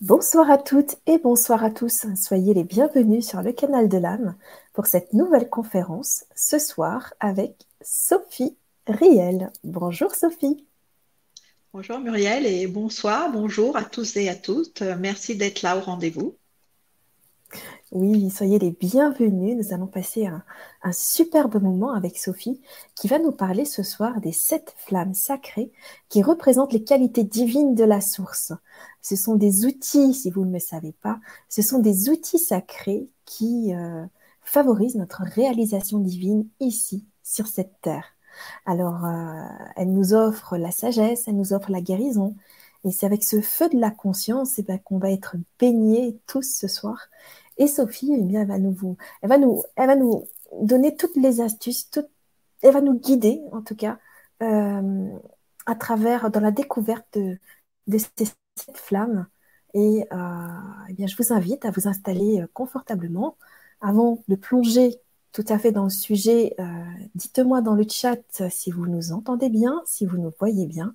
Bonsoir à toutes et bonsoir à tous. Soyez les bienvenus sur le canal de l'âme pour cette nouvelle conférence ce soir avec Sophie Riel. Bonjour Sophie. Bonjour Muriel et bonsoir, bonjour à tous et à toutes. Merci d'être là au rendez-vous. Oui, soyez les bienvenus. Nous allons passer un, superbe moment avec Sophie qui va nous parler ce soir des sept flammes sacrées qui représentent les qualités divines de la source. Ce sont des outils, si vous ne le savez pas, ce sont des outils sacrés qui euh, favorisent notre réalisation divine ici, sur cette terre. Alors, euh, elle nous offre la sagesse, elle nous offre la guérison, et c'est avec ce feu de la conscience eh ben, qu'on va être baignés tous ce soir. Et Sophie, eh bien, elle va nous, elle va nous, elle va nous donner toutes les astuces, elle va nous guider en tout cas euh, à travers dans la découverte de, de ces sept flammes. Et euh, eh bien, je vous invite à vous installer euh, confortablement avant de plonger tout à fait dans le sujet, dites-moi dans le chat si vous nous entendez bien, si vous nous voyez bien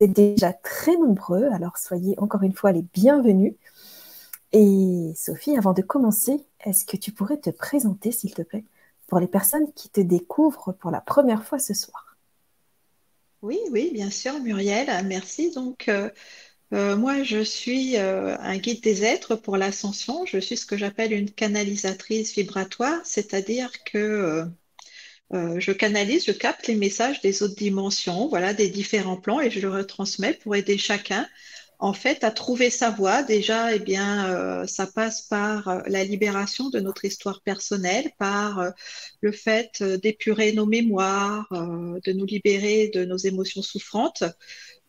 êtes déjà très nombreux, alors soyez encore une fois les bienvenus. Et Sophie, avant de commencer, est-ce que tu pourrais te présenter, s'il te plaît, pour les personnes qui te découvrent pour la première fois ce soir? Oui, oui, bien sûr, Muriel, merci. Donc, euh, euh, moi, je suis euh, un guide des êtres pour l'ascension. Je suis ce que j'appelle une canalisatrice vibratoire, c'est-à-dire que euh, je canalise, je capte les messages des autres dimensions, voilà, des différents plans, et je le retransmets pour aider chacun, en fait, à trouver sa voie. Déjà, eh bien, euh, ça passe par euh, la libération de notre histoire personnelle, par le fait d'épurer nos mémoires, de nous libérer de nos émotions souffrantes.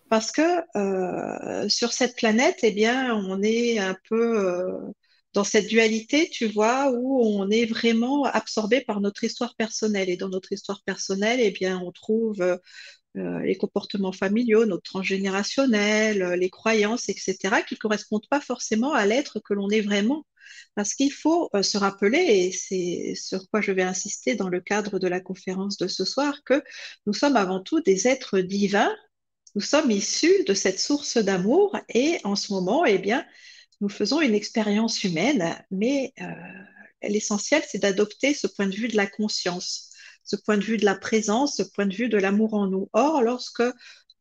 Parce que sur cette planète, eh bien, on est un peu dans cette dualité, tu vois, où on est vraiment absorbé par notre histoire personnelle. Et dans notre histoire personnelle, eh bien, on trouve euh, les comportements familiaux, notre transgénérationnel, les croyances, etc., qui ne correspondent pas forcément à l'être que l'on est vraiment. Parce qu'il faut euh, se rappeler, et c'est sur quoi je vais insister dans le cadre de la conférence de ce soir, que nous sommes avant tout des êtres divins, nous sommes issus de cette source d'amour, et en ce moment, eh bien, nous faisons une expérience humaine, mais euh, l'essentiel, c'est d'adopter ce point de vue de la conscience, ce point de vue de la présence, ce point de vue de l'amour en nous. Or, lorsque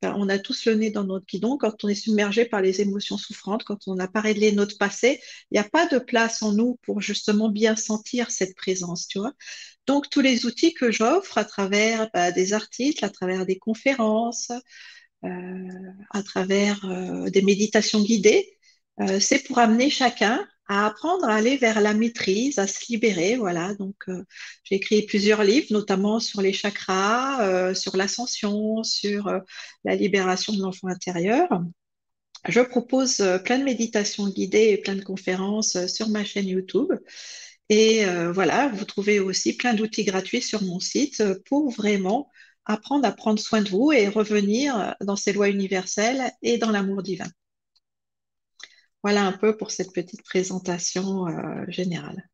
ben, on a tous le nez dans notre guidon, quand on est submergé par les émotions souffrantes, quand on a parlé de notre passé, il n'y a pas de place en nous pour justement bien sentir cette présence, tu vois. Donc, tous les outils que j'offre à travers bah, des articles, à travers des conférences, euh, à travers euh, des méditations guidées, euh, c'est pour amener chacun à apprendre à aller vers la maîtrise, à se libérer. Voilà, donc euh, j'ai écrit plusieurs livres, notamment sur les chakras, euh, sur l'ascension, sur la libération de l'enfant intérieur. Je propose plein de méditations guidées et plein de conférences sur ma chaîne YouTube. Et voilà, vous trouvez aussi plein d'outils gratuits sur mon site pour vraiment apprendre à prendre soin de vous et revenir dans ces lois universelles et dans l'amour divin. Voilà un peu pour cette petite présentation euh, générale.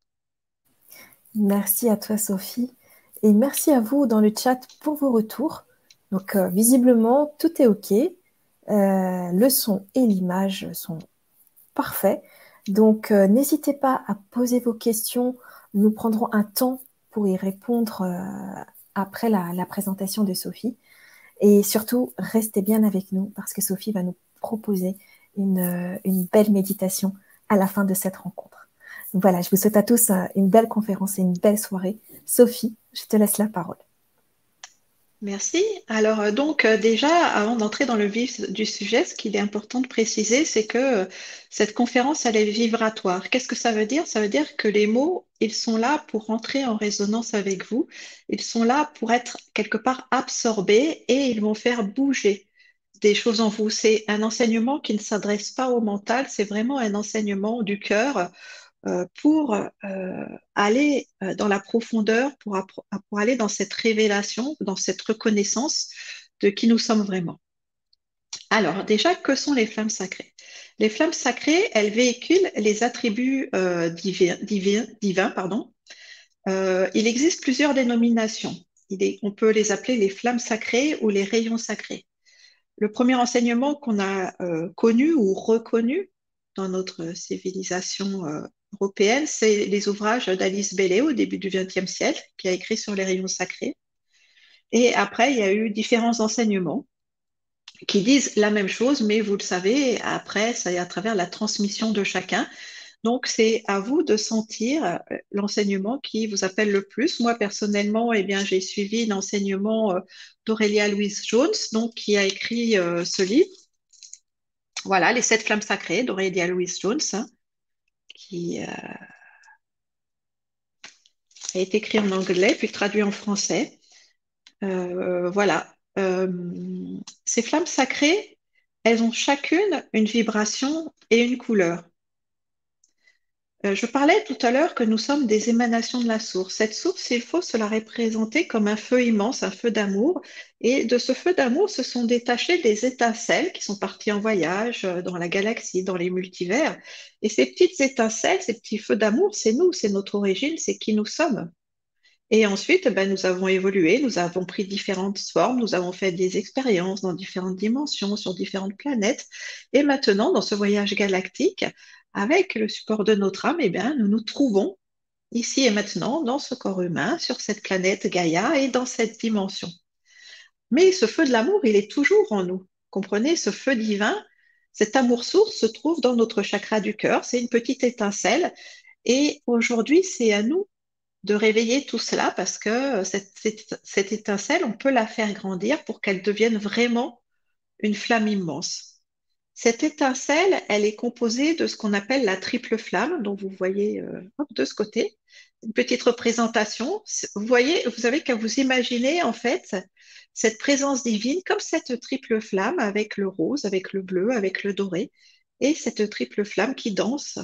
Merci à toi Sophie et merci à vous dans le chat pour vos retours. Donc euh, visiblement tout est OK. Euh, le son et l'image sont parfaits. Donc n'hésitez pas à poser vos questions. Nous prendrons un temps pour y répondre après la, la présentation de Sophie. Et surtout, restez bien avec nous parce que Sophie va nous proposer euh, une, belle méditation à la fin de cette rencontre. Voilà, je vous souhaite à tous euh, une belle conférence et une belle soirée. Sophie, je te laisse la parole. Merci. Alors euh, donc déjà, avant d'entrer dans le vif du sujet, ce qu'il est important de préciser, c'est que cette conférence, elle est vibratoire. Qu'est-ce que ça veut dire? Ça veut dire que les mots, ils sont là pour rentrer en résonance avec vous. Ils sont là pour être quelque part absorbés et ils vont faire bouger des choses en vous. C'est un enseignement qui ne s'adresse pas au mental, c'est vraiment un enseignement du cœur euh, pour euh, aller euh, dans la profondeur, pour, pour aller dans cette révélation, dans cette reconnaissance de qui nous sommes vraiment. Alors déjà, que sont les flammes sacrées? Les flammes sacrées, elles véhiculent les attributs divins. pardon. il existe plusieurs dénominations. Il est, on peut les appeler les flammes sacrées ou les rayons sacrés le premier enseignement qu'on a euh, connu ou reconnu dans notre civilisation euh, européenne, c'est les ouvrages d'Alice Bellet au début du XXe siècle, qui a écrit sur les rayons sacrés. Et après, il y a eu différents enseignements qui disent la même chose, mais vous le savez, après, c'est à travers la transmission de chacun. Donc, c'est à vous de sentir euh, l'enseignement qui vous appelle le plus. Moi, personnellement, eh bien, j'ai suivi l'enseignement euh, d'Aurélia Louise Jones, donc, qui a écrit euh, ce livre. Voilà, Les sept flammes sacrées d'Aurélia Louise Jones, hein, qui a été écrit en anglais, puis traduit en français. voilà. ces flammes sacrées, elles ont chacune une vibration et une couleur. Euh, je parlais tout à l'heure que nous sommes des émanations de la source. Cette source, il faut se la représenter comme un feu immense, un feu d'amour. Et de ce feu d'amour se sont détachées des étincelles qui sont parties en voyage euh, dans la galaxie, dans les multivers. Et ces petites étincelles, ces petits feux d'amour, c'est nous, c'est notre origine, c'est qui nous sommes. Et ensuite, ben, nous avons évolué, nous avons pris différentes formes, nous avons fait des expériences dans différentes dimensions, sur différentes planètes. Et maintenant, dans ce voyage galactique, avec le support de notre âme, eh bien, nous nous trouvons ici et maintenant dans ce corps humain, sur cette planète Gaïa et dans cette dimension. Mais ce feu de l'amour, il est toujours en nous. Comprenez, ce feu divin, cet amour source se trouve dans notre chakra du cœur, c'est une petite étincelle. Et aujourd'hui, c'est à nous de réveiller tout cela parce que cette, cette étincelle, on peut la faire grandir pour qu'elle devienne vraiment une flamme immense. Cette étincelle, elle est composée de ce qu'on appelle la triple flamme, dont vous voyez euh, de ce côté. Une petite représentation. Vous voyez, vous avez qu'à vous imaginer en fait cette présence divine comme cette triple flamme avec le rose, avec le bleu, avec le doré, et cette triple flamme qui danse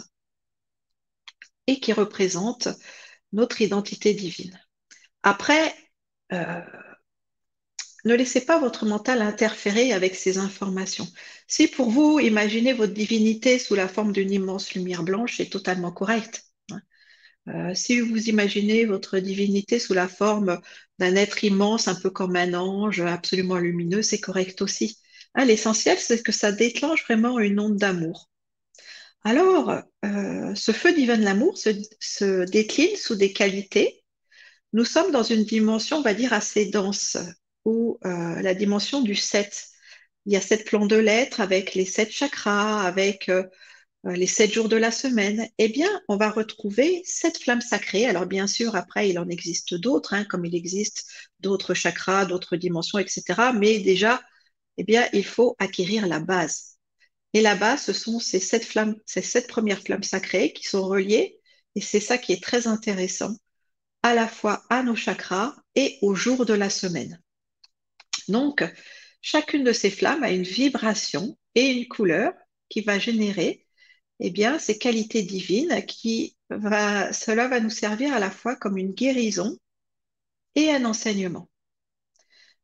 et qui représente notre identité divine. Après, euh, ne laissez pas votre mental interférer avec ces informations. Si pour vous, imaginez votre divinité sous la forme d'une immense lumière blanche, c'est totalement correct. Hein. Euh, si vous imaginez votre divinité sous la forme d'un être immense, un peu comme un ange, absolument lumineux, c'est correct aussi. Hein, l'essentiel, c'est que ça déclenche vraiment une onde d'amour. Alors, euh, ce feu divin de l'amour se décline sous des qualités. Nous sommes dans une dimension, on va dire, assez dense, ou euh, la dimension du 7. Il y a sept plans de lettres avec les sept chakras, avec euh, euh, les sept jours de la semaine. Eh bien, on va retrouver sept flammes sacrées. Alors, bien sûr, après, il en existe d'autres, hein, comme il existe d'autres chakras, d'autres dimensions, etc. Mais déjà, eh bien, il faut acquérir la base. Et la base, ce sont ces sept flammes, ces sept premières flammes sacrées qui sont reliées. Et c'est ça qui est très intéressant, à la fois à nos chakras et au jour de la semaine. Donc, chacune de ces flammes a une vibration et une couleur qui va générer eh bien, ces qualités divines qui va, cela va nous servir à la fois comme une guérison et un enseignement.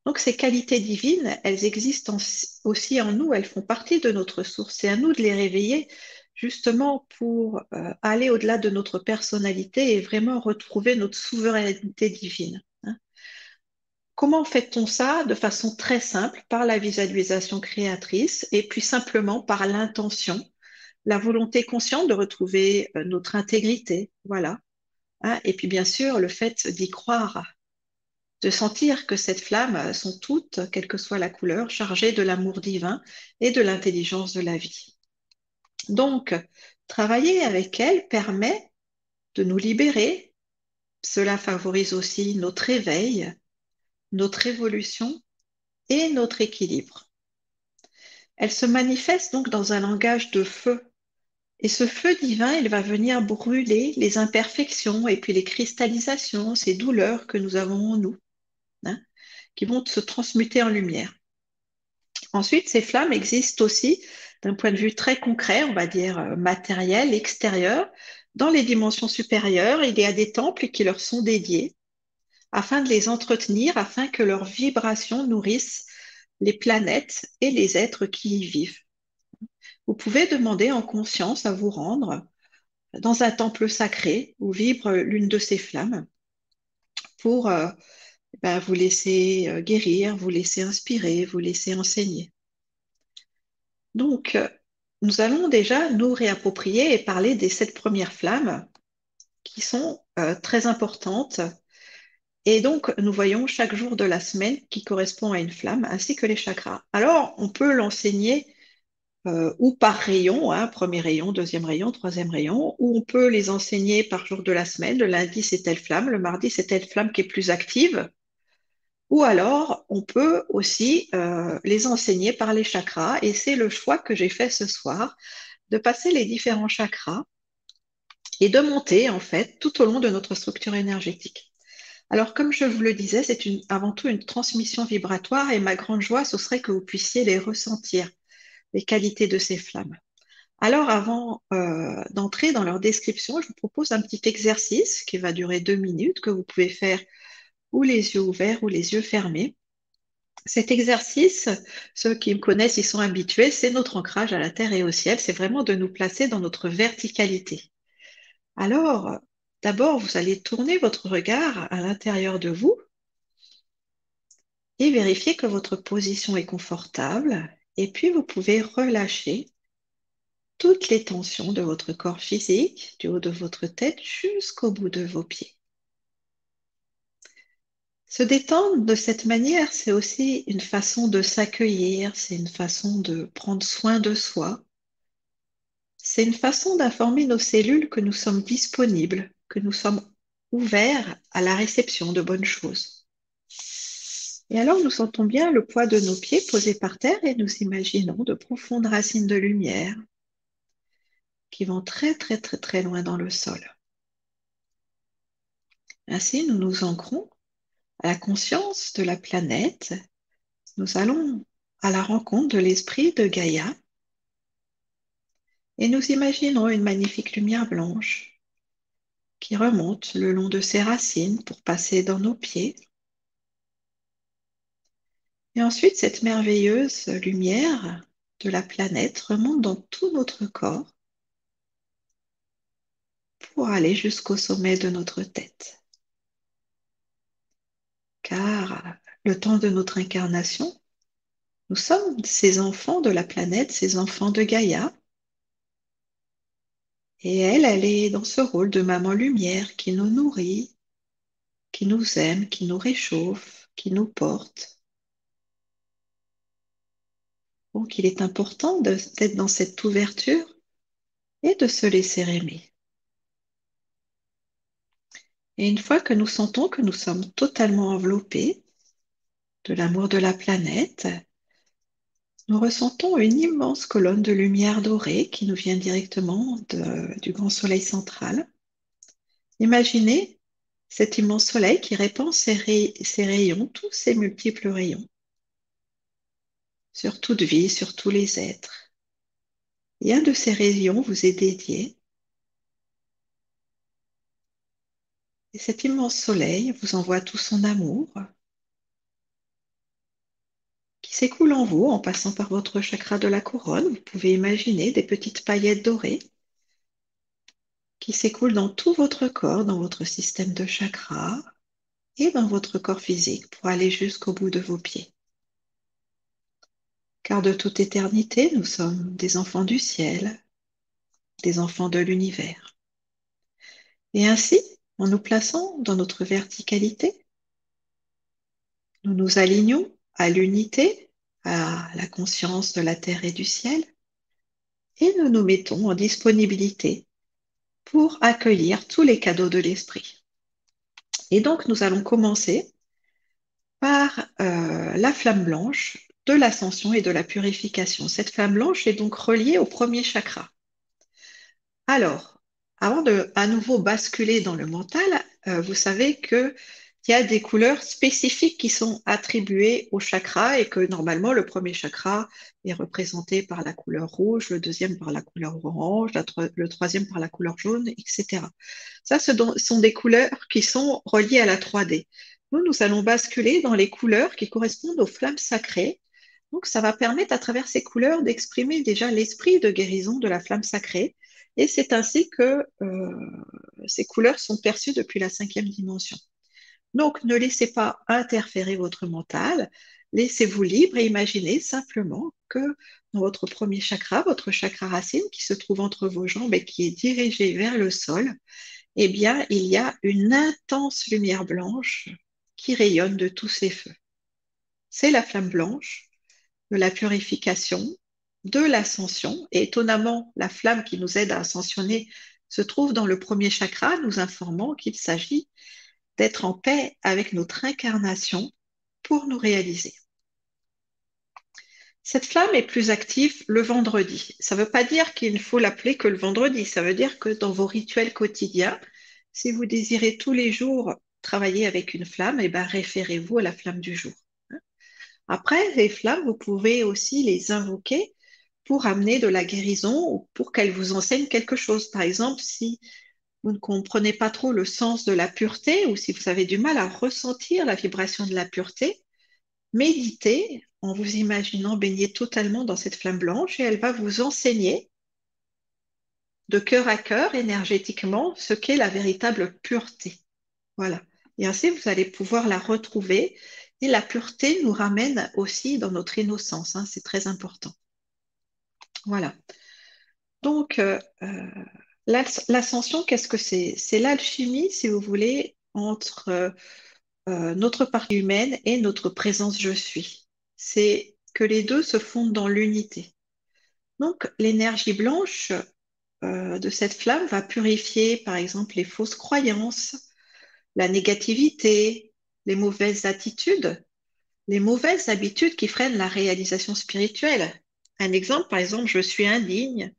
Donc ces qualités divines, elles existent aussi en nous, elles font partie de notre source. C'est à nous de les réveiller justement pour euh, aller au-delà de notre personnalité et vraiment retrouver notre souveraineté divine. Comment fait-on ça de façon très simple par la visualisation créatrice et puis simplement par l'intention, la volonté consciente de retrouver euh, notre intégrité, voilà. Hein, et puis bien sûr le fait d'y croire, de sentir que cette flamme euh, sont toutes, quelle que soit la couleur, chargées de l'amour divin et de l'intelligence de la vie. Donc, travailler avec elle permet de nous libérer. Cela favorise aussi notre éveil, notre évolution et notre équilibre. Elle se manifeste donc dans un langage de feu. Et ce feu divin, il va venir brûler les imperfections et puis les cristallisations, ces douleurs que nous avons en nous, hein, qui vont se transmuter en lumière. Ensuite, ces flammes existent aussi d'un point de vue très concret, on va dire euh, matériel, extérieur. Dans les dimensions supérieures, il y a des temples qui leur sont dédiés afin de les entretenir, afin que leurs vibrations nourrissent les planètes et les êtres qui y vivent. Vous pouvez demander en conscience à vous rendre dans un temple sacré où vibre l'une de ces flammes pour euh, ben, vous laisser euh, guérir, vous laisser inspirer, vous laisser enseigner. Donc, nous allons déjà nous réapproprier et parler des sept premières flammes qui sont euh, très importantes. Et donc, nous voyons chaque jour de la semaine qui correspond à une flamme, ainsi que les chakras. Alors, on peut l'enseigner euh, ou par rayon, hein, premier rayon, deuxième rayon, troisième rayon, ou on peut les enseigner par jour de la semaine. Le lundi, c'est telle flamme, le mardi, c'est telle flamme qui est plus active. Ou alors, on peut aussi euh, les enseigner par les chakras, et c'est le choix que j'ai fait ce soir, de passer les différents chakras et de monter, en fait, tout au long de notre structure énergétique. Alors, comme je vous le disais, c'est avant tout une transmission vibratoire, et ma grande joie, ce serait que vous puissiez les ressentir, les qualités de ces flammes. Alors, avant euh, d'entrer dans leur description, je vous propose un petit exercice qui va durer deux minutes, que vous pouvez faire ou les yeux ouverts ou les yeux fermés. Cet exercice, ceux qui me connaissent, ils sont habitués, c'est notre ancrage à la terre et au ciel, c'est vraiment de nous placer dans notre verticalité. Alors, d'abord, vous allez tourner votre regard à l'intérieur de vous et vérifier que votre position est confortable. Et puis, vous pouvez relâcher toutes les tensions de votre corps physique, du haut de votre tête jusqu'au bout de vos pieds. Se détendre de cette manière, c'est aussi une façon de s'accueillir, c'est une façon de prendre soin de soi. C'est une façon d'informer nos cellules que nous sommes disponibles, que nous sommes ouverts à la réception de bonnes choses. Et alors nous sentons bien le poids de nos pieds posés par terre et nous imaginons de profondes racines de lumière qui vont très très très très loin dans le sol. Ainsi, nous nous ancrons à la conscience de la planète, nous allons à la rencontre de l'esprit de Gaïa et nous imaginons une magnifique lumière blanche qui remonte le long de ses racines pour passer dans nos pieds. Et ensuite, cette merveilleuse lumière de la planète remonte dans tout notre corps pour aller jusqu'au sommet de notre tête car le temps de notre incarnation, nous sommes ces enfants de la planète, ces enfants de Gaïa. Et elle, elle est dans ce rôle de maman lumière qui nous nourrit, qui nous aime, qui nous réchauffe, qui nous porte. Donc il est important d'être dans cette ouverture et de se laisser aimer. Et une fois que nous sentons que nous sommes totalement enveloppés de l'amour de la planète, nous ressentons une immense colonne de lumière dorée qui nous vient directement du grand soleil central. Imaginez cet immense soleil qui répand ses, ses rayons, tous ses multiples rayons, sur toute vie, sur tous les êtres. Et un de ces rayons vous est dédié Et cet immense soleil vous envoie tout son amour s'écoule en vous en passant par votre chakra de la couronne. Vous pouvez imaginer des petites paillettes dorées qui s'écoulent dans tout votre corps, dans votre système de chakras et dans votre corps physique pour aller jusqu'au bout de vos pieds. Car de toute éternité, nous sommes des enfants du ciel, des enfants de l'univers. Et ainsi, en nous plaçant dans notre verticalité. Nous nous alignons à l'unité, à la conscience de la terre et du ciel, et nous nous mettons en disponibilité pour accueillir tous les cadeaux de l'esprit. Et donc nous allons commencer par euh, la flamme blanche de l'ascension et de la purification. Cette flamme blanche est donc reliée au premier chakra. Alors, avant de à nouveau basculer dans le mental, euh, vous savez qu'il y a des couleurs spécifiques qui sont attribuées au chakra et que normalement le premier chakra est représenté par la couleur rouge, le deuxième par la couleur orange, le troisième par la couleur jaune, etc. Ça, ce sont des couleurs qui sont reliées à la 3D. Nous, nous allons basculer dans les couleurs qui correspondent aux flammes sacrées. Donc, ça va permettre à travers ces couleurs d'exprimer déjà l'esprit de guérison de la flamme sacrée et c'est ainsi que euh, ces couleurs sont perçues depuis la cinquième dimension. Donc, ne laissez pas interférer votre mental. laissez-vous libre et imaginez simplement que dans votre premier chakra, votre chakra racine qui se trouve entre vos jambes et qui est dirigé vers le sol, eh bien, il y a une intense lumière blanche qui rayonne de tous ces feux. C'est la flamme blanche de la purification, de l'ascension. Et étonnamment, la flamme qui nous aide à ascensionner se trouve dans le premier chakra, nous informant qu'il s'agit d'être en paix avec notre incarnation pour nous réaliser. Cette flamme est plus active le vendredi. Ça ne veut pas dire qu'il faut l'appeler que le vendredi. Ça veut dire que dans vos rituels quotidiens, si vous désirez tous les jours travailler avec une flamme, eh ben, référez-vous à la flamme du jour. Après, les flammes, vous pouvez aussi les invoquer pour amener de la guérison ou pour qu'elle vous enseigne quelque chose. Par exemple, si vous ne comprenez pas trop le sens de la pureté ou si vous avez du mal à ressentir la vibration de la pureté, méditez en vous imaginant baigner totalement dans cette flamme blanche et elle va vous enseigner de cœur à cœur énergétiquement ce qu'est la véritable pureté. Voilà. Et ainsi, vous allez pouvoir la retrouver. Et la pureté nous ramène aussi dans notre innocence. Hein. c'est très important. Voilà. Donc, euh, euh, l'ascension, qu'est-ce que c'est? C'est l'alchimie, si vous voulez, entre euh, notre partie humaine et notre présence je suis. C'est que les deux se fondent dans l'unité. Donc, l'énergie blanche de cette flamme va purifier, par exemple, les fausses croyances, la négativité, les mauvaises attitudes, les mauvaises habitudes qui freinent la réalisation spirituelle. Un exemple, par exemple, je suis indigne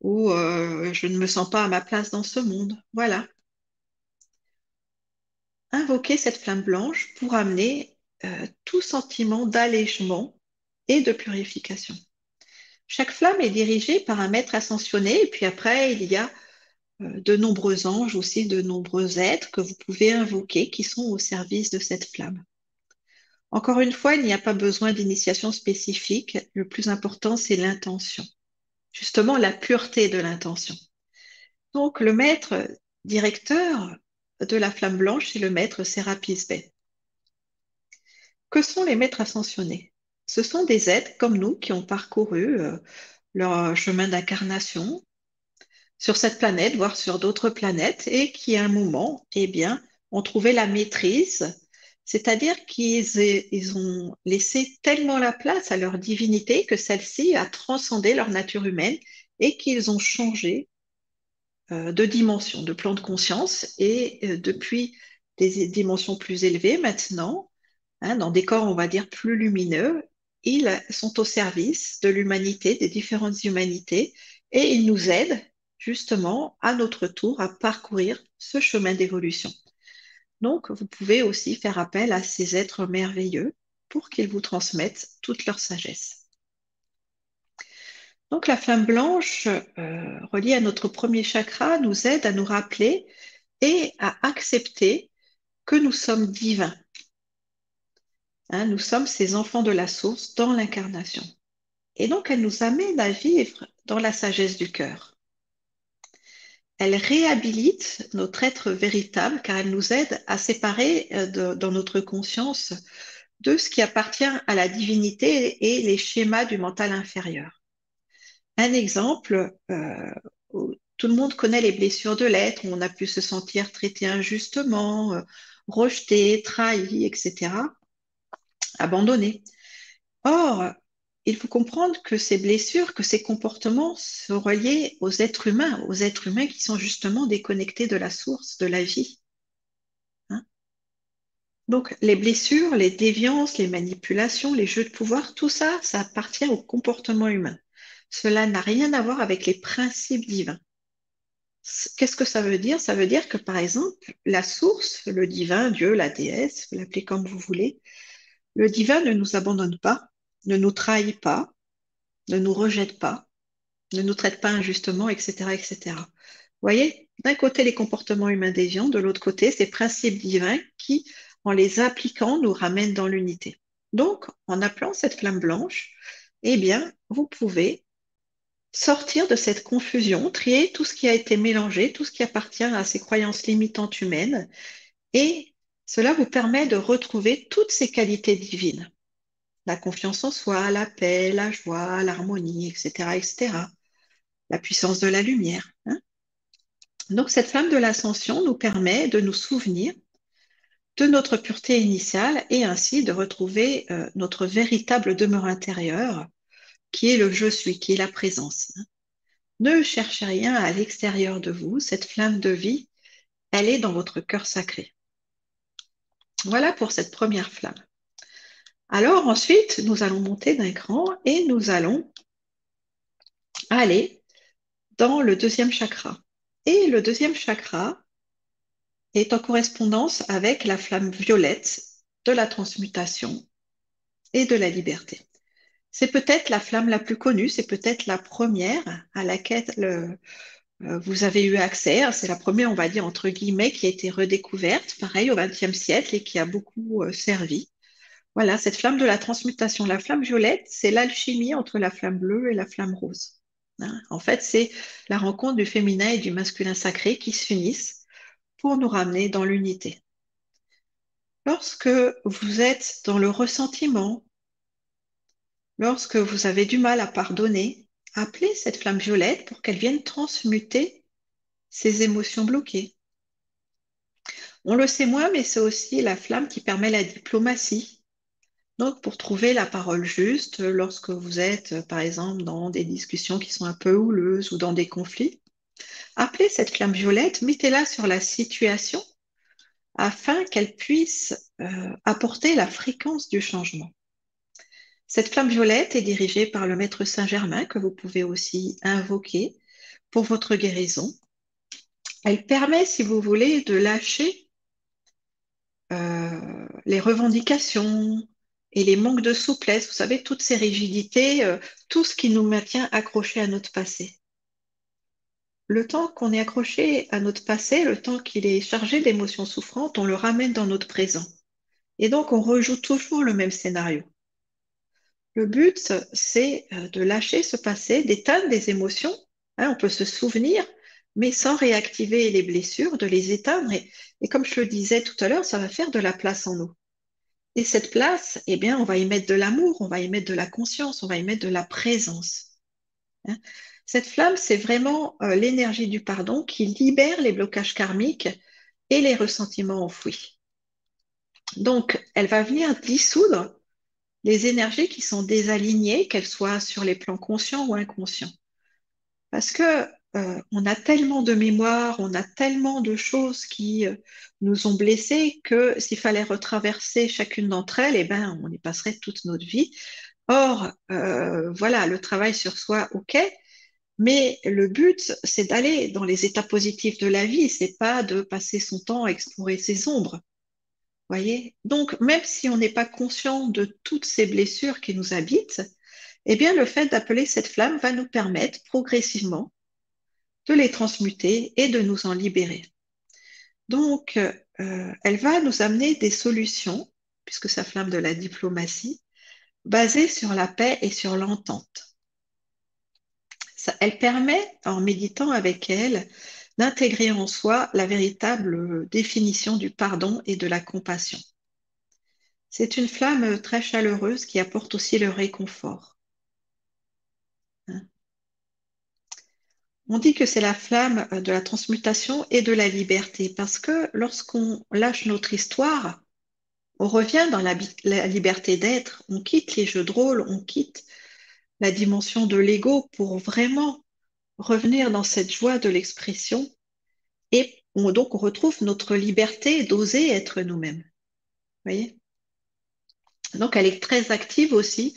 ou euh, je ne me sens pas à ma place dans ce monde. Voilà. Invoquer cette flamme blanche pour amener euh, tout sentiment d'allègement et de purification. Chaque flamme est dirigée par un maître ascensionné et puis après, il y a euh, de nombreux anges aussi, de nombreux êtres que vous pouvez invoquer qui sont au service de cette flamme. Encore une fois, il n'y a pas besoin d'initiation spécifique. Le plus important, c'est l'intention. Justement, la pureté de l'intention. Donc, le maître directeur de la flamme blanche, c'est le maître Sérapis Bey. Que sont les maîtres ascensionnés? Ce sont des êtres comme nous qui ont parcouru euh, leur chemin d'incarnation sur cette planète, voire sur d'autres planètes, et qui à un moment, eh bien, ont trouvé la maîtrise c'est-à-dire qu'ils ont laissé tellement la place à leur divinité que celle-ci a transcendé leur nature humaine et qu'ils ont changé euh, de dimension, de plan de conscience. Et euh, depuis des dimensions plus élevées maintenant, hein, dans des corps, on va dire, plus lumineux, ils sont au service de l'humanité, des différentes humanités, et ils nous aident justement à notre tour à parcourir ce chemin d'évolution. Donc, vous pouvez aussi faire appel à ces êtres merveilleux pour qu'ils vous transmettent toute leur sagesse. Donc, la flamme blanche euh, reliée à notre premier chakra nous aide à nous rappeler et à accepter que nous sommes divins. Hein, nous sommes ces enfants de la source dans l'incarnation. Et donc, elle nous amène à vivre dans la sagesse du cœur elle réhabilite notre être véritable car elle nous aide à séparer euh, dans notre conscience de ce qui appartient à la divinité et les schémas du mental inférieur. Un exemple, euh, tout le monde connaît les blessures de l'être, on a pu se sentir traité injustement, euh, rejeté, trahi, etc., abandonné. Or, il faut comprendre que ces blessures, que ces comportements sont reliés aux êtres humains, aux êtres humains qui sont justement déconnectés de la source, de la vie. Hein Donc les blessures, les déviances, les manipulations, les jeux de pouvoir, tout ça, ça appartient au comportement humain. Cela n'a rien à voir avec les principes divins. Qu'est-ce que ça veut dire? Ça veut dire que, par exemple, la source, le divin, Dieu, la déesse, vous l'appelez comme vous voulez, le divin ne nous abandonne pas, ne nous trahit pas, ne nous rejette pas, ne nous traite pas injustement, etc. etc. Vous voyez, d'un côté les comportements humains déviants, de l'autre côté ces principes divins qui, en les appliquant, nous ramènent dans l'unité. Donc, en appelant cette flamme blanche, eh bien, vous pouvez sortir de cette confusion, trier tout ce qui a été mélangé, tout ce qui appartient à ces croyances limitantes humaines, et cela vous permet de retrouver toutes ces qualités divines. La confiance en soi, la paix, la joie, l'harmonie, etc., etc. La puissance de la lumière. Hein. Donc cette flamme de l'ascension nous permet de nous souvenir de notre pureté initiale et ainsi de retrouver euh, notre véritable demeure intérieure, qui est le je suis, qui est la présence. Hein. Ne cherchez rien à l'extérieur de vous, cette flamme de vie, elle est dans votre cœur sacré. Voilà pour cette première flamme. Alors ensuite, nous allons monter d'un cran et nous allons aller dans le deuxième chakra. Et le deuxième chakra est en correspondance avec la flamme violette de la transmutation et de la liberté. C'est peut-être la flamme la plus connue, c'est peut-être la première à laquelle euh, vous avez eu accès. C'est la première, on va dire, entre guillemets, qui a été redécouverte, pareil, au XXe siècle et qui a beaucoup euh, servi. Voilà, cette flamme de la transmutation. La flamme violette, c'est l'alchimie entre la flamme bleue et la flamme rose. Hein. en fait, c'est la rencontre du féminin et du masculin sacré qui s'unissent pour nous ramener dans l'unité. Lorsque vous êtes dans le ressentiment, lorsque vous avez du mal à pardonner, appelez cette flamme violette pour qu'elle vienne transmuter ces émotions bloquées. On le sait moins, mais c'est aussi la flamme qui permet la diplomatie. Donc, pour trouver la parole juste, lorsque vous êtes, par exemple, dans des discussions qui sont un peu houleuses ou dans des conflits, appelez cette flamme violette, mettez-la sur la situation afin qu'elle puisse euh, apporter la fréquence du changement. Cette flamme violette est dirigée par le maître Saint-Germain que vous pouvez aussi invoquer pour votre guérison. Elle permet, si vous voulez, de lâcher euh, les revendications et les manques de souplesse, vous savez, toutes ces rigidités, euh, tout ce qui nous maintient accrochés à notre passé. Le temps qu'on est accroché à notre passé, le temps qu'il est chargé d'émotions souffrantes, on le ramène dans notre présent. Et donc, on rejoue toujours le même scénario. Le but, c'est euh, de lâcher ce passé, d'éteindre des émotions. Hein, on peut se souvenir, mais sans réactiver les blessures, de les éteindre. Et, comme je le disais tout à l'heure, ça va faire de la place en nous. Et cette place, eh bien, on va y mettre de l'amour, on va y mettre de la conscience, on va y mettre de la présence. Hein? Cette flamme, c'est vraiment euh, l'énergie du pardon qui libère les blocages karmiques et les ressentiments enfouis. Donc, elle va venir dissoudre les énergies qui sont désalignées, qu'elles soient sur les plans conscients ou inconscients. Parce que euh, on a tellement de mémoire, on a tellement de choses qui euh, nous ont blessés que s'il fallait retraverser chacune d'entre elles, eh ben, on y passerait toute notre vie. Or, euh, voilà, le travail sur soi, ok, mais le but, c'est d'aller dans les états positifs de la vie, c'est pas de passer son temps à explorer ses ombres voyez? Donc, même si on n'est pas conscient de toutes ces blessures qui nous habitent, eh bien, le fait d'appeler cette flamme va nous permettre progressivement de les transmuter et de nous en libérer. Donc, euh, elle va nous amener des solutions, puisque sa flamme de la diplomatie, basées sur la paix et sur l'entente. Elle permet, en méditant avec elle, d'intégrer en soi la véritable définition du pardon et de la compassion. C'est une flamme très chaleureuse qui apporte aussi le réconfort. Hein? On dit que c'est la flamme de la transmutation et de la liberté parce que lorsqu'on lâche notre histoire, on revient dans la, liberté d'être, on quitte les jeux de rôle, on quitte la dimension de l'ego pour vraiment revenir dans cette joie de l'expression et on, donc on retrouve notre liberté d'oser être nous-mêmes. voyez? Donc elle est très active aussi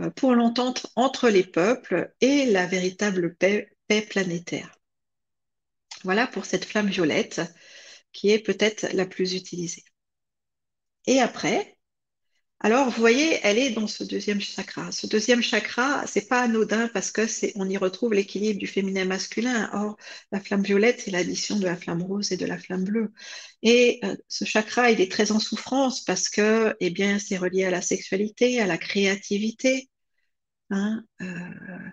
euh, pour l'entente entre les peuples et la véritable paix, planétaire. Voilà pour cette flamme violette qui est peut-être la plus utilisée. Et après, alors, vous voyez, elle est dans ce deuxième chakra. Ce deuxième chakra, c'est pas anodin parce que c'est, on y retrouve l'équilibre du féminin masculin. Or, la flamme violette, c'est l'addition de la flamme rose et de la flamme bleue. Et euh, ce chakra, il est très en souffrance parce que, eh bien, c'est relié à la sexualité, à la créativité. Hein, euh,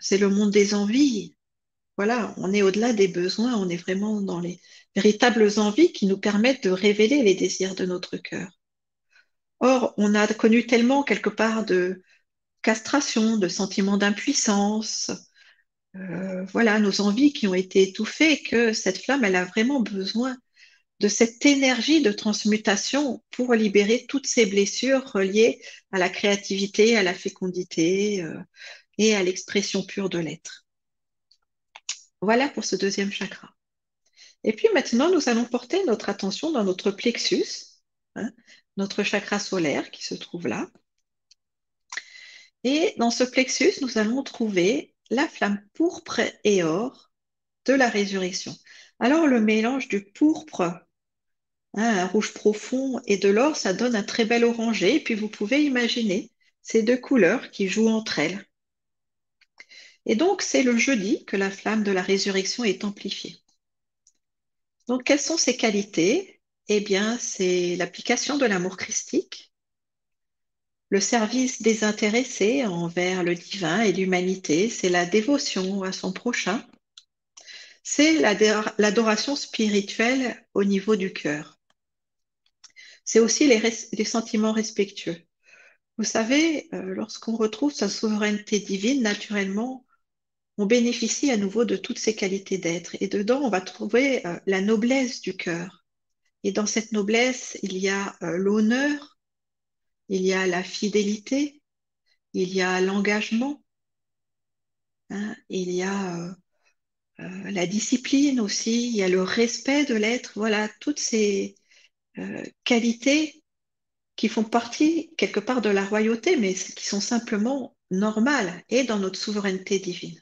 c'est le monde des envies. Voilà, on est au-delà des besoins, on est vraiment dans les véritables envies qui nous permettent de révéler les désirs de notre cœur. Or, on a connu tellement quelque part de castration, de sentiments d'impuissance, euh, voilà, nos envies qui ont été étouffées, que cette flamme, elle a vraiment besoin de cette énergie de transmutation pour libérer toutes ces blessures reliées à la créativité, à la fécondité euh, et à l'expression pure de l'être. Voilà pour ce deuxième chakra. Et puis maintenant, nous allons porter notre attention dans notre plexus, hein, notre chakra solaire qui se trouve là. Et dans ce plexus, nous allons trouver la flamme pourpre et or de la résurrection. Alors le mélange du pourpre, hein, un rouge profond, et de l'or, ça donne un très bel orangé. Et puis vous pouvez imaginer ces deux couleurs qui jouent entre elles. Et donc c'est le jeudi que la flamme de la résurrection est amplifiée. Donc quelles sont ses qualités? Eh bien c'est l'application de l'amour christique, le service désintéressé envers le divin et l'humanité, c'est la dévotion à son prochain, c'est l'adoration spirituelle au niveau du cœur. C'est aussi les, sentiments respectueux. Vous savez, euh, lorsqu'on retrouve sa souveraineté divine, naturellement, on bénéficie à nouveau de toutes ces qualités d'être. Et dedans, on va trouver euh, la noblesse du cœur. Et dans cette noblesse, il y a euh, l'honneur, il y a la fidélité, il y a l'engagement, hein, il y a euh, la discipline aussi, il y a le respect de l'être. Voilà, toutes ces qualités qui font partie quelque part de la royauté, mais qui sont simplement normales et dans notre souveraineté divine.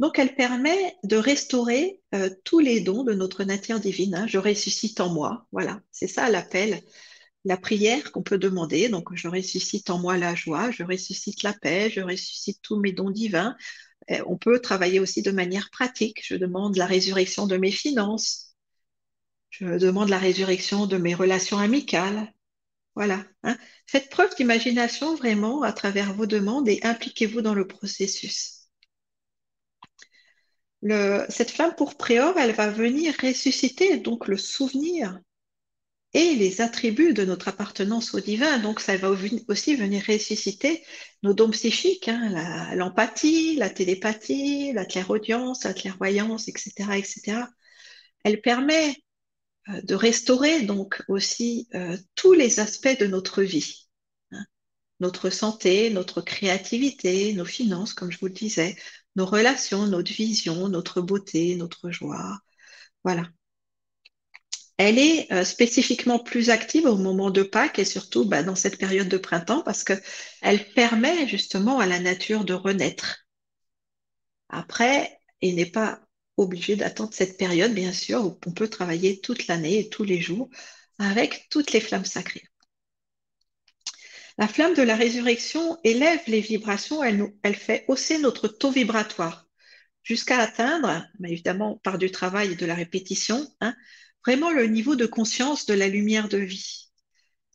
Donc, elle permet de restaurer tous les dons de notre nature divine. Hein. Je ressuscite en moi. Voilà, c'est ça l'appel la prière qu'on peut demander. Donc, je ressuscite en moi la joie, je ressuscite la paix, je ressuscite tous mes dons divins. Euh, on peut travailler aussi de manière pratique. Je demande la résurrection de mes finances. Je demande la résurrection de mes relations amicales. Voilà. Hein. Faites preuve d'imagination vraiment à travers vos demandes et impliquez-vous dans le processus. Cette flamme pour Préor, elle va venir ressusciter donc le souvenir et les attributs de notre appartenance au divin. Donc, ça va aussi venir ressusciter nos dons psychiques, hein, l'empathie, la, télépathie, la clairaudience, la clairvoyance, etc., etc. Elle permet euh, de restaurer donc aussi euh, tous les aspects de notre vie. Hein. Notre santé, notre créativité, nos finances, comme je vous le disais, nos relations, notre vision, notre beauté, notre joie. Voilà. Elle est euh, spécifiquement plus active au moment de Pâques et surtout bah, dans cette période de printemps parce qu'elle permet justement à la nature de renaître. Après, il n'est pas obligé d'attendre cette période, bien sûr, où on peut travailler toute l'année et tous les jours avec toutes les flammes sacrées. La flamme de la résurrection élève les vibrations, elle, fait hausser notre taux vibratoire jusqu'à atteindre, évidemment par du travail et de la répétition, hein, vraiment le niveau de conscience de la lumière de vie.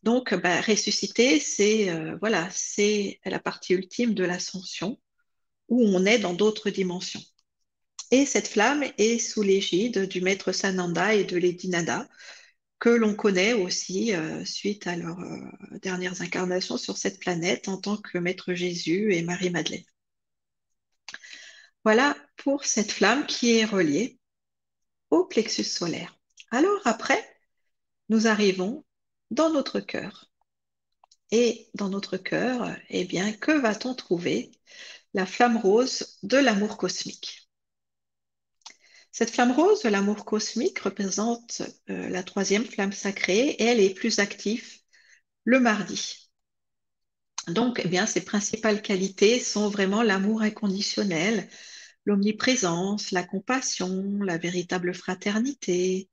Donc, bah, ressusciter, c'est euh, voilà, c'est la partie ultime de l'ascension où on est dans d'autres dimensions. Et cette flamme est sous l'égide du maître Sananda et de Lady Nada, que l'on connaît aussi euh, suite à leurs euh, dernières incarnations sur cette planète en tant que maître Jésus et Marie-Madeleine. Voilà pour cette flamme qui est reliée au plexus solaire. Alors après, nous arrivons dans notre cœur. Et dans notre cœur, eh bien, que va-t-on trouver La flamme rose de l'amour cosmique? Cette flamme rose l'amour cosmique représente euh, la troisième flamme sacrée et elle est plus active le mardi. Donc, eh bien, ses principales qualités sont vraiment l'amour inconditionnel, l'omniprésence, la compassion, la véritable fraternité,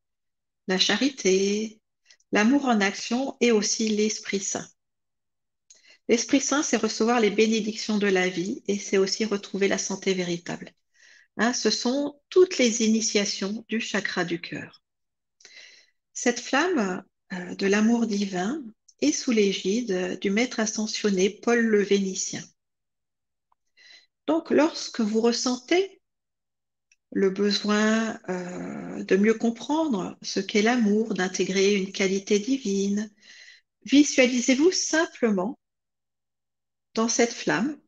la charité, l'amour en action et aussi l'Esprit Saint. L'Esprit Saint, c'est recevoir les bénédictions de la vie et c'est aussi retrouver la santé véritable. Hein, ce sont toutes les initiations du chakra du cœur. Cette flamme euh, de l'amour divin est sous l'égide du maître ascensionné Paul le Vénitien. Donc, lorsque vous ressentez le besoin euh, de mieux comprendre ce qu'est l'amour, d'intégrer une qualité divine, visualisez-vous simplement dans cette flamme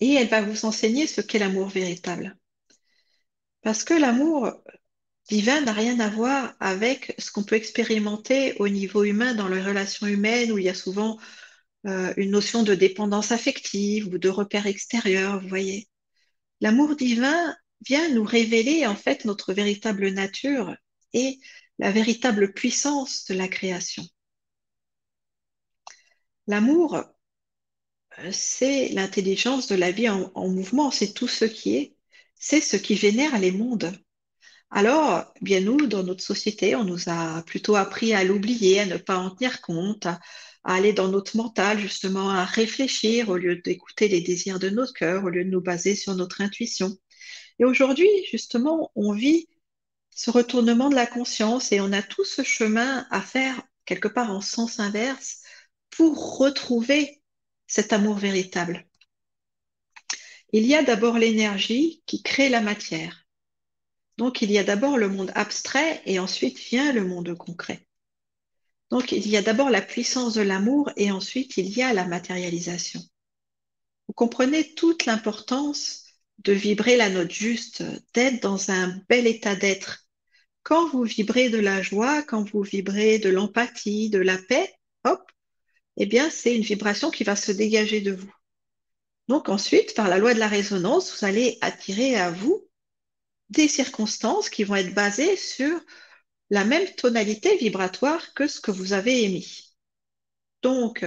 et elle va vous enseigner ce qu'est l'amour véritable. Parce que l'amour divin n'a rien à voir avec ce qu'on peut expérimenter au niveau humain dans les relations humaines où il y a souvent euh, une notion de dépendance affective ou de repère extérieur, vous voyez. L'amour divin vient nous révéler en fait notre véritable nature et la véritable puissance de la création. L'amour, c'est l'intelligence de la vie en, en mouvement, c'est tout ce qui est, c'est ce qui vénère les mondes. Alors, bien nous, dans notre société, on nous a plutôt appris à l'oublier, à ne pas en tenir compte, à, aller dans notre mental, justement, à réfléchir au lieu d'écouter les désirs de notre cœur, au lieu de nous baser sur notre intuition. Et aujourd'hui, justement, on vit ce retournement de la conscience et on a tout ce chemin à faire quelque part en sens inverse pour retrouver cet amour véritable. Il y a d'abord l'énergie qui crée la matière. Donc il y a d'abord le monde abstrait et ensuite vient le monde concret. Donc il y a d'abord la puissance de l'amour et ensuite il y a la matérialisation. Vous comprenez toute l'importance de vibrer la note juste, d'être dans un bel état d'être. Quand vous vibrez de la joie, quand vous vibrez de l'empathie, de la paix, hop, eh bien c'est une vibration qui va se dégager de vous. Donc ensuite, par la loi de la résonance, vous allez attirer à vous des circonstances qui vont être basées sur la même tonalité vibratoire que ce que vous avez émis. Donc,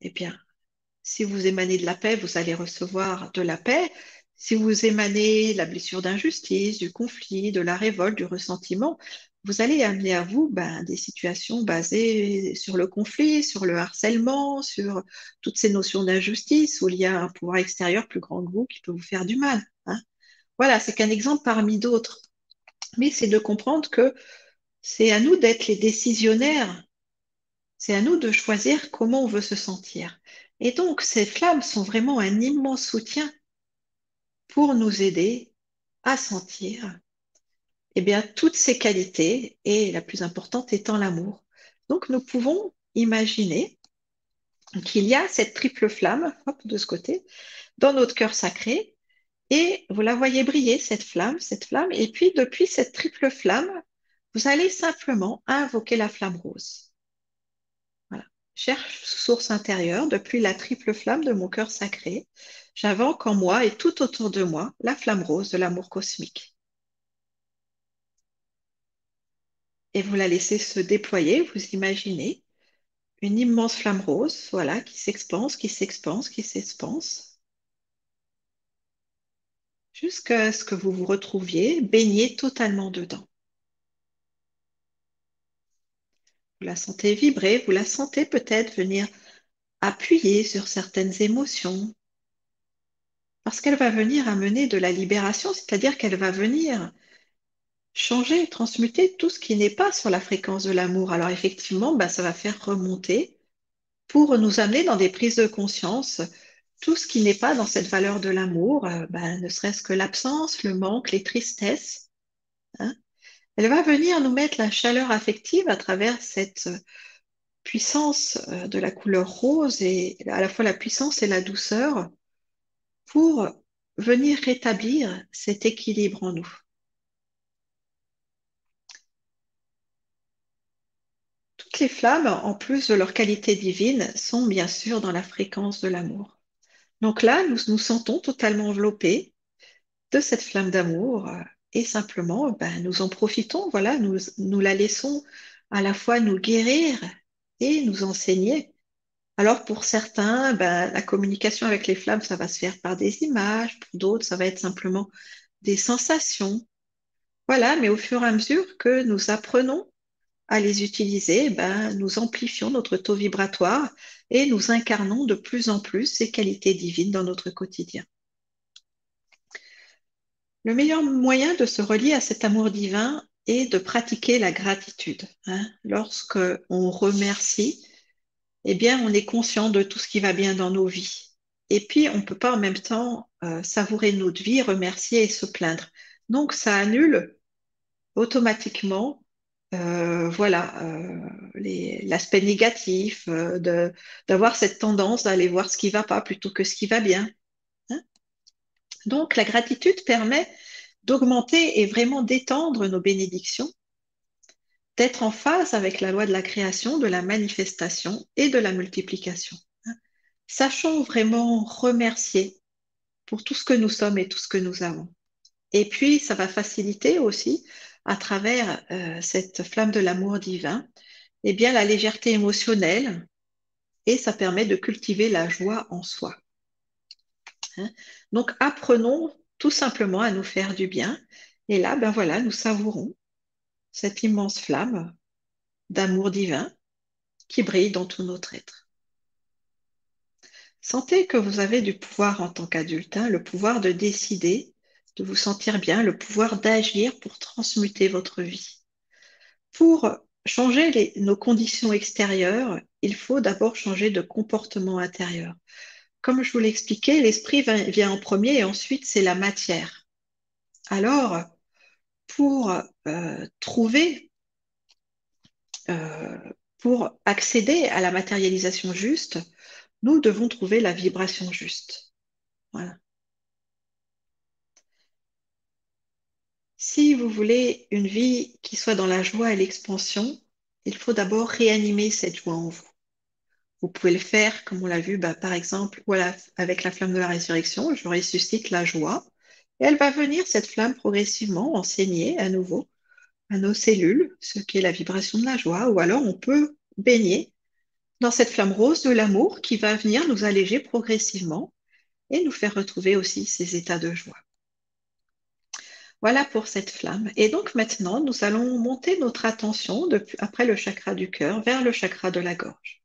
eh bien, si vous émanez de la paix, vous allez recevoir de la paix. Si vous émanez la blessure d'injustice, du conflit, de la révolte, du ressentiment, vous allez amener à vous ben, des situations basées sur le conflit, sur le harcèlement, sur toutes ces notions d'injustice où il y a un pouvoir extérieur plus grand que vous qui peut vous faire du mal. Hein. Voilà, c'est qu'un exemple parmi d'autres. Mais c'est de comprendre que c'est à nous d'être les décisionnaires. C'est à nous de choisir comment on veut se sentir. Et donc, ces flammes sont vraiment un immense soutien pour nous aider à sentir eh bien, toutes ces qualités, et la plus importante étant l'amour. Donc, nous pouvons imaginer qu'il y a cette triple flamme, hop, de ce côté, dans notre cœur sacré, et vous la voyez briller, cette flamme, cette flamme, et puis depuis cette triple flamme, vous allez simplement invoquer la flamme rose. Voilà. Cherche source intérieure, depuis la triple flamme de mon cœur sacré, j'invoque en moi et tout autour de moi la flamme rose de l'amour cosmique. Et vous la laissez se déployer, vous imaginez une immense flamme rose, voilà, qui s'expanse, qui s'expanse, qui s'expanse, jusqu'à ce que vous vous retrouviez baigné totalement dedans. Vous la sentez vibrer, vous la sentez peut-être venir appuyer sur certaines émotions, parce qu'elle va venir amener de la libération, c'est-à-dire qu'elle va venir changer, transmuter tout ce qui n'est pas sur la fréquence de l'amour. Alors effectivement, bah, ça va faire remonter pour nous amener dans des prises de conscience tout ce qui n'est pas dans cette valeur de l'amour, euh, bah, ne serait-ce que l'absence, le manque, les tristesses. Hein. Elle va venir nous mettre la chaleur affective à travers cette puissance euh, de la couleur rose et à la fois la puissance et la douceur pour venir rétablir cet équilibre en nous. Les flammes, en plus de leur qualité divine, sont bien sûr dans la fréquence de l'amour. Donc là, nous nous sentons totalement enveloppés de cette flamme d'amour et simplement, ben, nous en profitons, voilà, nous, nous la laissons à la fois nous guérir et nous enseigner. Alors pour certains, ben, la communication avec les flammes, ça va se faire par des images, pour d'autres, ça va être simplement des sensations. Voilà, mais au fur et à mesure que nous apprenons à les utiliser, ben, nous amplifions notre taux vibratoire et nous incarnons de plus en plus ces qualités divines dans notre quotidien. Le meilleur moyen de se relier à cet amour divin est de pratiquer la gratitude. Hein. Lorsque on remercie, eh bien, on est conscient de tout ce qui va bien dans nos vies. Et puis, on ne peut pas en même temps euh, savourer notre vie, remercier et se plaindre. Donc, ça annule automatiquement euh, voilà, l'aspect négatif, d'avoir cette tendance d'aller voir ce qui va pas plutôt que ce qui va bien. Hein. Donc, la gratitude permet d'augmenter et vraiment d'étendre nos bénédictions, d'être en phase avec la loi de la création, de la manifestation et de la multiplication. Hein. Sachons vraiment remercier pour tout ce que nous sommes et tout ce que nous avons. Et puis, ça va faciliter aussi, à travers euh, cette flamme de l'amour divin, eh bien, la légèreté émotionnelle, et ça permet de cultiver la joie en soi. Hein. Donc, apprenons tout simplement à nous faire du bien. Et là, ben voilà, nous savourons cette immense flamme d'amour divin qui brille dans tout notre être. Sentez que vous avez du pouvoir en tant qu'adulte, hein, le pouvoir de décider, de vous sentir bien, le pouvoir d'agir pour transmuter votre vie. Pour changer nos conditions extérieures, il faut d'abord changer de comportement intérieur comme je vous l'ai expliqué, l'esprit vient en premier et ensuite c'est la matière. Alors, pour euh, trouver, euh, pour accéder à la matérialisation juste, nous devons trouver la vibration juste. Voilà. Si vous voulez une vie qui soit dans la joie et l'expansion, il faut d'abord réanimer cette joie en vous. Vous pouvez le faire, comme on l'a vu, bah, par exemple, voilà, avec la flamme de la résurrection, je ressuscite la joie. Et elle va venir, cette flamme, progressivement enseigner à nouveau à nos cellules ce qu'est la vibration de la joie. Ou alors on peut baigner dans cette flamme rose de l'amour qui va venir nous alléger progressivement et nous faire retrouver aussi ces états de joie. Voilà pour cette flamme. Et donc maintenant, nous allons monter notre attention après le chakra du cœur vers le chakra de la gorge.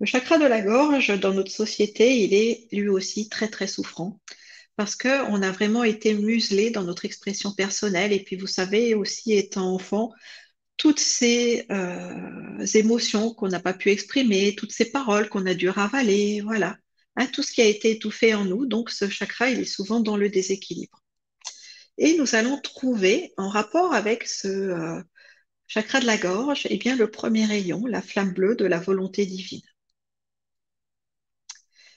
Le chakra de la gorge, dans notre société, il est lui aussi très très souffrant parce qu'on a vraiment été muselé dans notre expression personnelle. Et puis, vous savez, aussi étant enfant, toutes ces euh, émotions qu'on n'a pas pu exprimer, toutes ces paroles qu'on a dû ravaler, voilà, hein, tout ce qui a été étouffé en nous. Donc, ce chakra, il est souvent dans le déséquilibre. Et nous allons trouver, en rapport avec ce euh, chakra de la gorge, eh bien, le premier rayon, la flamme bleue de la volonté divine.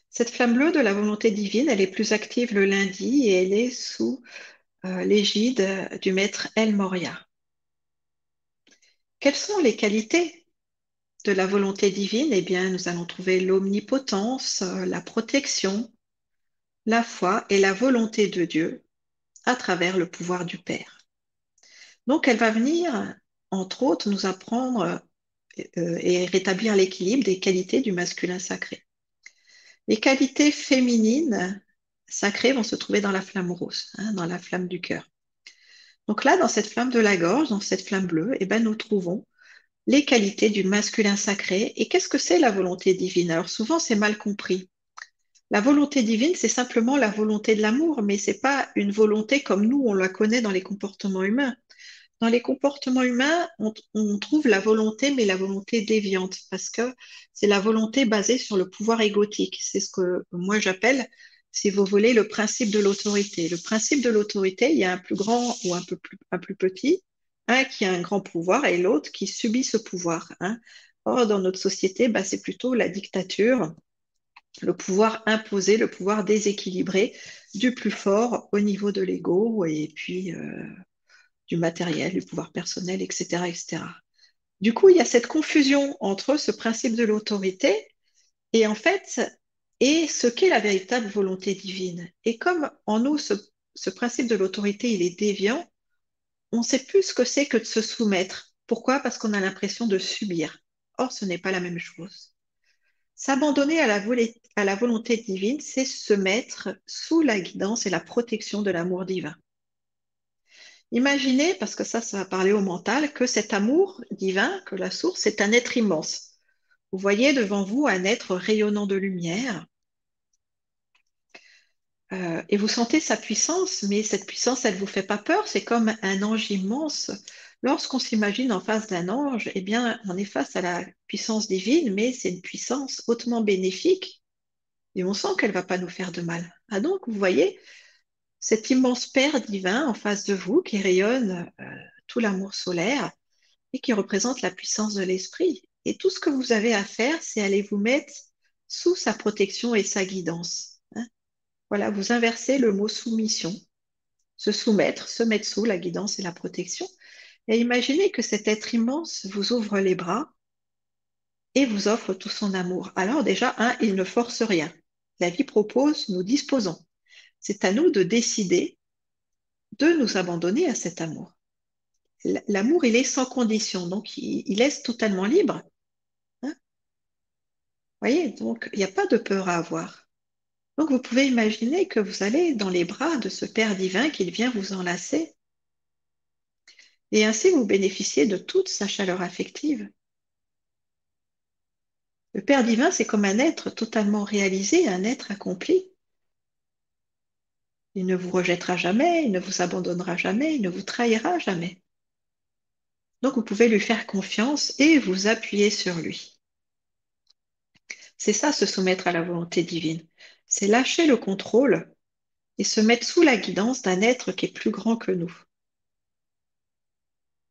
Cette flamme bleue de la volonté divine, elle est plus active le lundi et elle est sous euh, l'égide du maître El Moria. Quelles sont les qualités de la volonté divine? Eh bien, nous allons trouver l'omnipotence, euh, la protection, la foi et la volonté de Dieu à travers le pouvoir du Père. Donc, elle va venir, entre autres, nous apprendre euh, et rétablir l'équilibre des qualités du masculin sacré. Les qualités féminines sacrées vont se trouver dans la flamme rose, hein, dans la flamme du cœur. Donc là, dans cette flamme de la gorge, dans cette flamme bleue, eh ben, nous trouvons les qualités du masculin sacré. Et qu'est-ce que c'est la volonté divine? Alors souvent, c'est mal compris. La volonté divine, c'est simplement la volonté de l'amour, mais ce n'est pas une volonté comme nous, on la connaît dans les comportements humains. Dans les comportements humains, on, trouve la volonté, mais la volonté déviante, parce que c'est la volonté basée sur le pouvoir égotique. C'est ce que moi j'appelle, si vous voulez, le principe de l'autorité. Le principe de l'autorité, il y a un plus grand ou un peu plus, petit, un qui a un grand pouvoir et l'autre qui subit ce pouvoir. Hein. Or, dans notre société, bah, c'est plutôt la dictature, le pouvoir imposé, le pouvoir déséquilibré du plus fort au niveau de l'ego et puis euh, du matériel, du pouvoir personnel, etc., etc. Du coup, il y a cette confusion entre ce principe de l'autorité et en fait, et ce qu'est la véritable volonté divine. Et comme en nous, ce, principe de l'autorité, il est déviant, on ne sait plus ce que c'est que de se soumettre. Pourquoi? Parce qu'on a l'impression de subir. Or, ce n'est pas la même chose. S'abandonner à la, volonté divine, c'est se mettre sous la guidance et la protection de l'amour divin. Imaginez, parce que ça, ça va parler au mental, que cet amour divin, que la source, est un être immense. Vous voyez devant vous un être rayonnant de lumière. Euh, et vous sentez sa puissance, mais cette puissance, elle ne vous fait pas peur. C'est comme un ange immense. Lorsqu'on s'imagine en face d'un ange, eh bien, on est face à la puissance divine, mais c'est une puissance hautement bénéfique. Et on sent qu'elle ne va pas nous faire de mal. Ah donc, vous voyez, cet immense Père divin en face de vous qui rayonne euh, tout l'amour solaire, et qui représente la puissance de l'esprit. Et tout ce que vous avez à faire, c'est aller vous mettre sous sa protection et sa guidance. Hein. voilà, vous inversez le mot soumission. Se soumettre, se mettre sous la guidance et la protection. Et imaginez que cet être immense vous ouvre les bras et vous offre tout son amour. Alors déjà, un, il ne force rien. La vie propose, nous disposons. C'est à nous de décider de nous abandonner à cet amour. L'amour, il est sans condition, donc il, laisse totalement libre. Hein voyez, donc il n'y a pas de peur à avoir. Donc vous pouvez imaginer que vous allez dans les bras de ce Père divin qu'il vient vous enlacer. Et ainsi vous bénéficiez de toute sa chaleur affective. Le Père divin, c'est comme un être totalement réalisé, un être accompli. Il ne vous rejettera jamais, il ne vous abandonnera jamais, il ne vous trahira jamais. Donc vous pouvez lui faire confiance et vous appuyer sur lui. C'est ça, se soumettre à la volonté divine. C'est lâcher le contrôle et se mettre sous la guidance d'un être qui est plus grand que nous.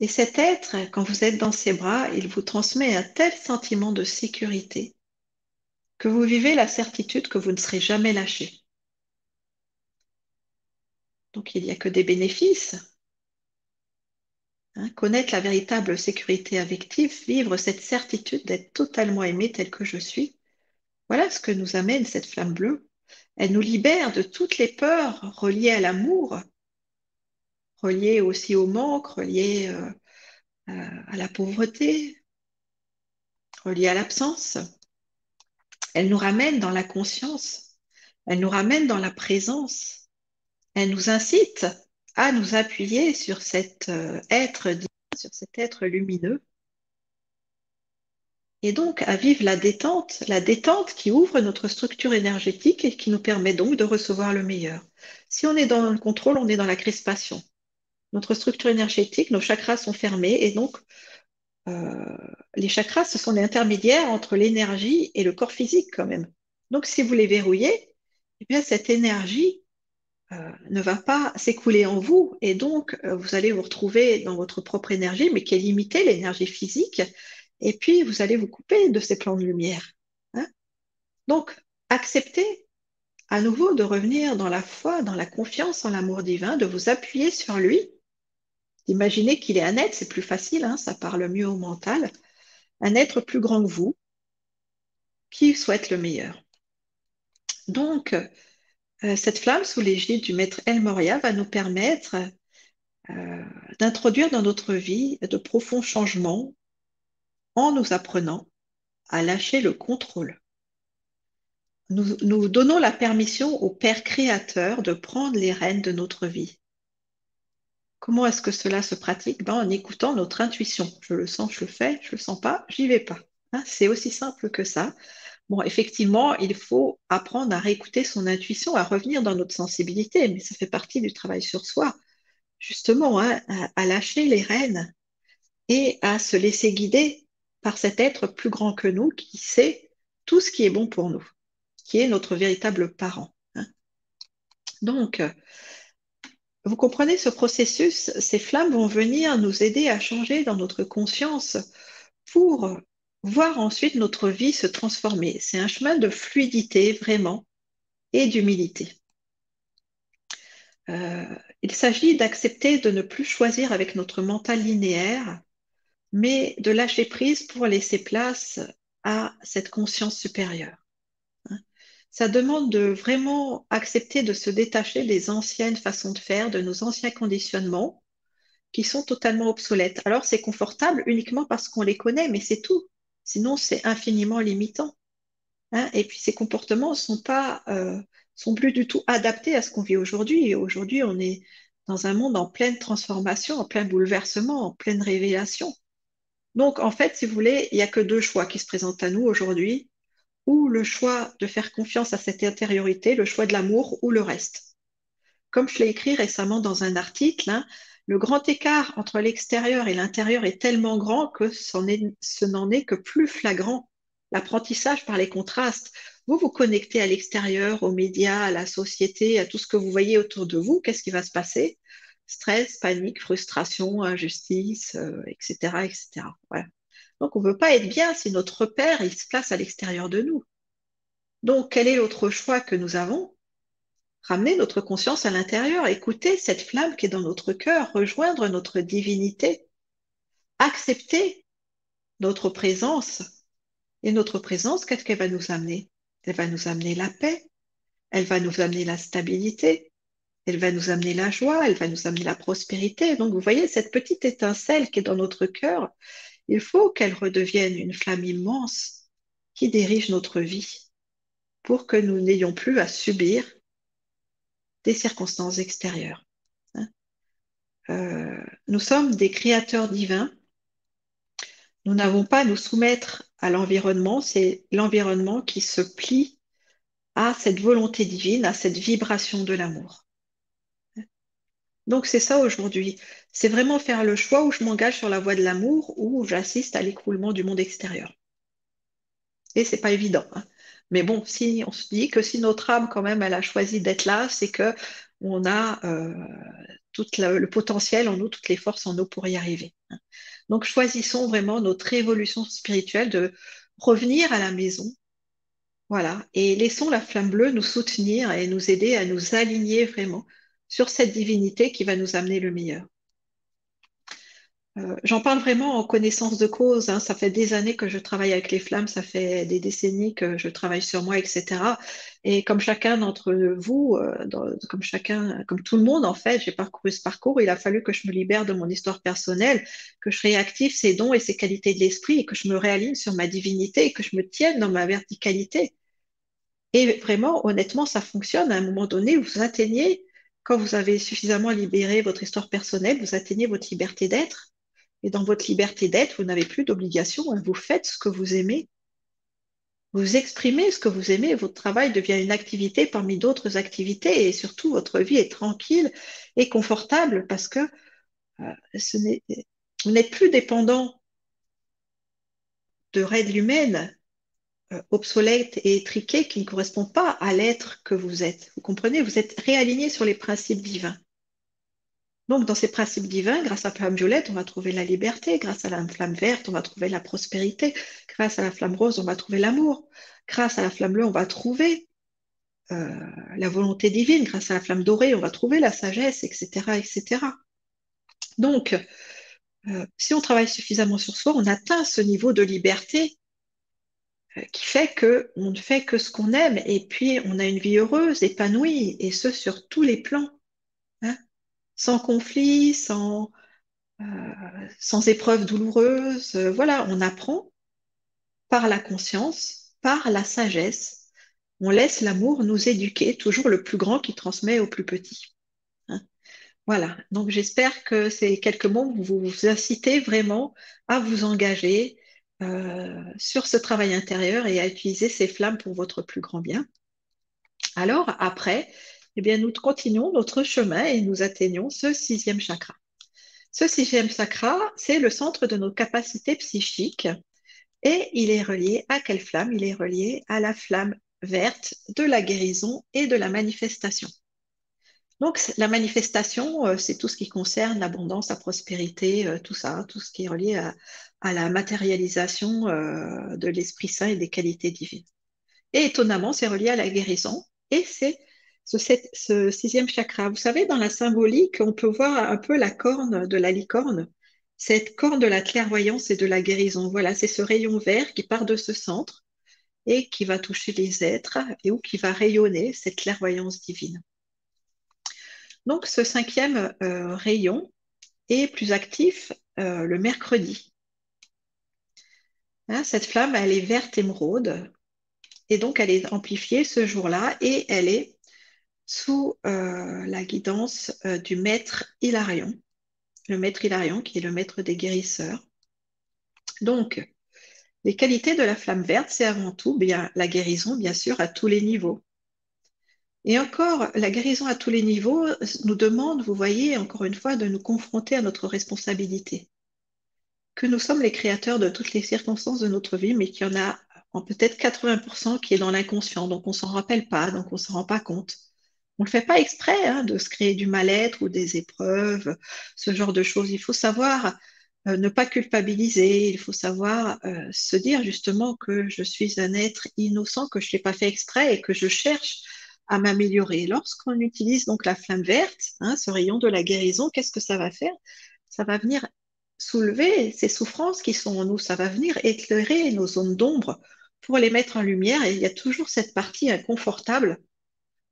Et cet être, quand vous êtes dans ses bras, il vous transmet un tel sentiment de sécurité que vous vivez la certitude que vous ne serez jamais lâché. Donc il n'y a que des bénéfices. Hein, connaître la véritable sécurité affective, vivre cette certitude d'être totalement aimé tel que je suis, voilà ce que nous amène cette flamme bleue. Elle nous libère de toutes les peurs reliées à l'amour, reliées aussi au manque, reliées euh, à la pauvreté, reliées à l'absence. Elle nous ramène dans la conscience, elle nous ramène dans la présence, elle nous incite à nous appuyer sur cet euh, être divin, sur cet être lumineux. Et donc à vivre la détente, la détente qui ouvre notre structure énergétique et qui nous permet donc de recevoir le meilleur. Si on est dans le contrôle, on est dans la crispation. Notre structure énergétique, nos chakras sont fermés et donc euh, les chakras, ce sont les intermédiaires entre l'énergie et le corps physique quand même. Donc si vous les verrouillez, eh bien cette énergie euh, ne va pas s'écouler en vous et donc euh, vous allez vous retrouver dans votre propre énergie, mais qui est limitée, l'énergie physique, et puis vous allez vous couper de ces plans de lumière. Hein. donc, acceptez à nouveau de revenir dans la foi, dans la confiance en l'amour divin, de vous appuyer sur lui. Imaginez qu'il est un être, c'est plus facile, hein, ça parle mieux au mental, un être plus grand que vous, qui souhaite le meilleur. Donc, euh, cette flamme sous l'égide du maître El Moria va nous permettre euh, d'introduire dans notre vie de profonds changements en nous apprenant à lâcher le contrôle. Nous, nous donnons la permission au Père créateur de prendre les rênes de notre vie. Comment est-ce que cela se pratique? Ben, En écoutant notre intuition. Je le sens, je le fais, je le sens pas, j'y vais pas. Hein, c'est aussi simple que ça. Bon, effectivement, il faut apprendre à réécouter son intuition, à revenir dans notre sensibilité, mais ça fait partie du travail sur soi, justement, hein, à, lâcher les rênes et à se laisser guider par cet être plus grand que nous qui sait tout ce qui est bon pour nous, qui est notre véritable parent. Hein. Donc, vous comprenez ce processus, ces flammes vont venir nous aider à changer dans notre conscience pour voir ensuite notre vie se transformer. C'est un chemin de fluidité vraiment et d'humilité. Euh, il s'agit d'accepter de ne plus choisir avec notre mental linéaire, mais de lâcher prise pour laisser place à cette conscience supérieure. Ça demande de vraiment accepter de se détacher des anciennes façons de faire, de nos anciens conditionnements qui sont totalement obsolètes. Alors c'est confortable uniquement parce qu'on les connaît, mais c'est tout. Sinon, c'est infiniment limitant. Hein. et puis, ces comportements sont pas, euh, sont plus du tout adaptés à ce qu'on vit aujourd'hui. Aujourd'hui, on est dans un monde en pleine transformation, en plein bouleversement, en pleine révélation. Donc, en fait, si vous voulez, il n'y a que deux choix qui se présentent à nous aujourd'hui, ou le choix de faire confiance à cette intériorité, le choix de l'amour, ou le reste. Comme je l'ai écrit récemment dans un article, hein, le grand écart entre l'extérieur et l'intérieur est tellement grand que ce n'en est que plus flagrant. L'apprentissage par les contrastes. Vous vous connectez à l'extérieur, aux médias, à la société, à tout ce que vous voyez autour de vous. Qu'est-ce qui va se passer? Stress, panique, frustration, injustice, etc., etc. Donc, on ne veut pas être bien si notre repère, il se place à l'extérieur de nous. Donc, quel est l'autre choix que nous avons? Ramener notre conscience à l'intérieur, écouter cette flamme qui est dans notre cœur, rejoindre notre divinité, accepter notre présence. Et notre présence, qu'est-ce qu'elle va nous amener? Elle va nous amener la paix, elle va nous amener la stabilité, elle va nous amener la joie, elle va nous amener la prospérité. Donc vous voyez, cette petite étincelle qui est dans notre cœur, il faut qu'elle redevienne une flamme immense qui dirige notre vie pour que nous n'ayons plus à subir des circonstances extérieures. Hein. Euh, nous sommes des créateurs divins. Nous n'avons pas à nous soumettre à l'environnement, c'est l'environnement qui se plie à cette volonté divine, à cette vibration de l'amour. Donc c'est ça aujourd'hui. C'est vraiment faire le choix où je m'engage sur la voie de l'amour ou j'assiste à l'écroulement du monde extérieur. Et c'est pas évident. Hein. Mais bon, si on se dit que si notre âme quand même elle a choisi d'être là, c'est que on a euh, tout le potentiel en nous, toutes les forces en nous pour y arriver. Hein. Donc choisissons vraiment notre évolution spirituelle de revenir à la maison, voilà, et laissons la flamme bleue nous soutenir et nous aider à nous aligner vraiment sur cette divinité qui va nous amener le meilleur. Euh, j'en parle vraiment en connaissance de cause. Hein. Ça fait des années que je travaille avec les flammes, ça fait des décennies que je travaille sur moi, etc. Et comme chacun d'entre vous, euh, comme tout le monde en fait, j'ai parcouru ce parcours. Il a fallu que je me libère de mon histoire personnelle, que je réactive ces dons et ces qualités de l'esprit, et que je me réaligne sur ma divinité, et que je me tienne dans ma verticalité. Et vraiment, honnêtement, ça fonctionne. À un moment donné, vous atteignez, quand vous avez suffisamment libéré votre histoire personnelle, vous atteignez votre liberté d'être et dans votre liberté d'être, vous n'avez plus d'obligation. Hein. Vous faites ce que vous aimez. Vous exprimez ce que vous aimez. Votre travail devient une activité parmi d'autres activités. Et surtout, votre vie est tranquille et confortable parce que euh, vous n'êtes plus dépendant de règles humaines euh, obsolètes et étriquées qui ne correspondent pas à l'être que vous êtes. Vous comprenez? Vous êtes réaligné sur les principes divins. Donc, dans ces principes divins, grâce à la flamme violette, on va trouver la liberté. Grâce à la flamme verte, on va trouver la prospérité. Grâce à la flamme rose, on va trouver l'amour. Grâce à la flamme bleue, on va trouver euh, la volonté divine. Grâce à la flamme dorée, on va trouver la sagesse, etc., etc. Donc, euh, si on travaille suffisamment sur soi, on atteint ce niveau de liberté qui fait que on ne fait que ce qu'on aime et puis on a une vie heureuse, épanouie, et ce sur tous les plans sans conflit, sans, euh, sans épreuves douloureuses. Euh, voilà, on apprend par la conscience, par la sagesse. On laisse l'amour nous éduquer, toujours le plus grand qui transmet au plus petit. Hein. voilà, donc j'espère que ces quelques mots vous, vous incitez vraiment à vous engager euh, sur ce travail intérieur et à utiliser ces flammes pour votre plus grand bien. Alors après, eh nous continuons notre chemin et nous atteignons ce sixième chakra. Ce sixième chakra, c'est le centre de nos capacités psychiques et il est relié à quelle flamme? Il est relié à la flamme verte de la guérison et de la manifestation. Donc, la manifestation, euh, c'est tout ce qui concerne l'abondance, la prospérité, euh, tout ça, tout ce qui est relié à, la matérialisation euh, de l'Esprit Saint et des qualités divines. Et étonnamment, c'est relié à la guérison et c'est ce, sixième chakra. Vous savez, dans la symbolique, on peut voir un peu la corne de la licorne, cette corne de la clairvoyance et de la guérison. Voilà, c'est ce rayon vert qui part de ce centre et qui va toucher les êtres et ou qui va rayonner cette clairvoyance divine. Donc, ce cinquième euh, rayon est plus actif euh, le mercredi. Hein, cette flamme, elle est verte émeraude et donc elle est amplifiée ce jour-là et elle est sous euh, la guidance du maître Hilarion, le maître Hilarion qui est le maître des guérisseurs. Donc, les qualités de la flamme verte, c'est avant tout bien, la guérison, bien sûr, à tous les niveaux. Et encore, la guérison à tous les niveaux nous demande, vous voyez, encore une fois, de nous confronter à notre responsabilité. Que nous sommes les créateurs de toutes les circonstances de notre vie, mais qu'il y en a en peut-être 80% qui est dans l'inconscient, donc on ne s'en rappelle pas, donc on ne s'en rend pas compte. On ne fait pas exprès hein, de se créer du mal-être ou des épreuves, ce genre de choses. Il faut savoir euh, ne pas culpabiliser, il faut savoir euh, se dire justement que je suis un être innocent, que je ne l'ai pas fait exprès et que je cherche à m'améliorer. Lorsqu'on utilise donc la flamme verte, hein, ce rayon de la guérison, qu'est-ce que ça va faire? Ça va venir soulever ces souffrances qui sont en nous, ça va venir éclairer nos zones d'ombre pour les mettre en lumière. Et il y a toujours cette partie inconfortable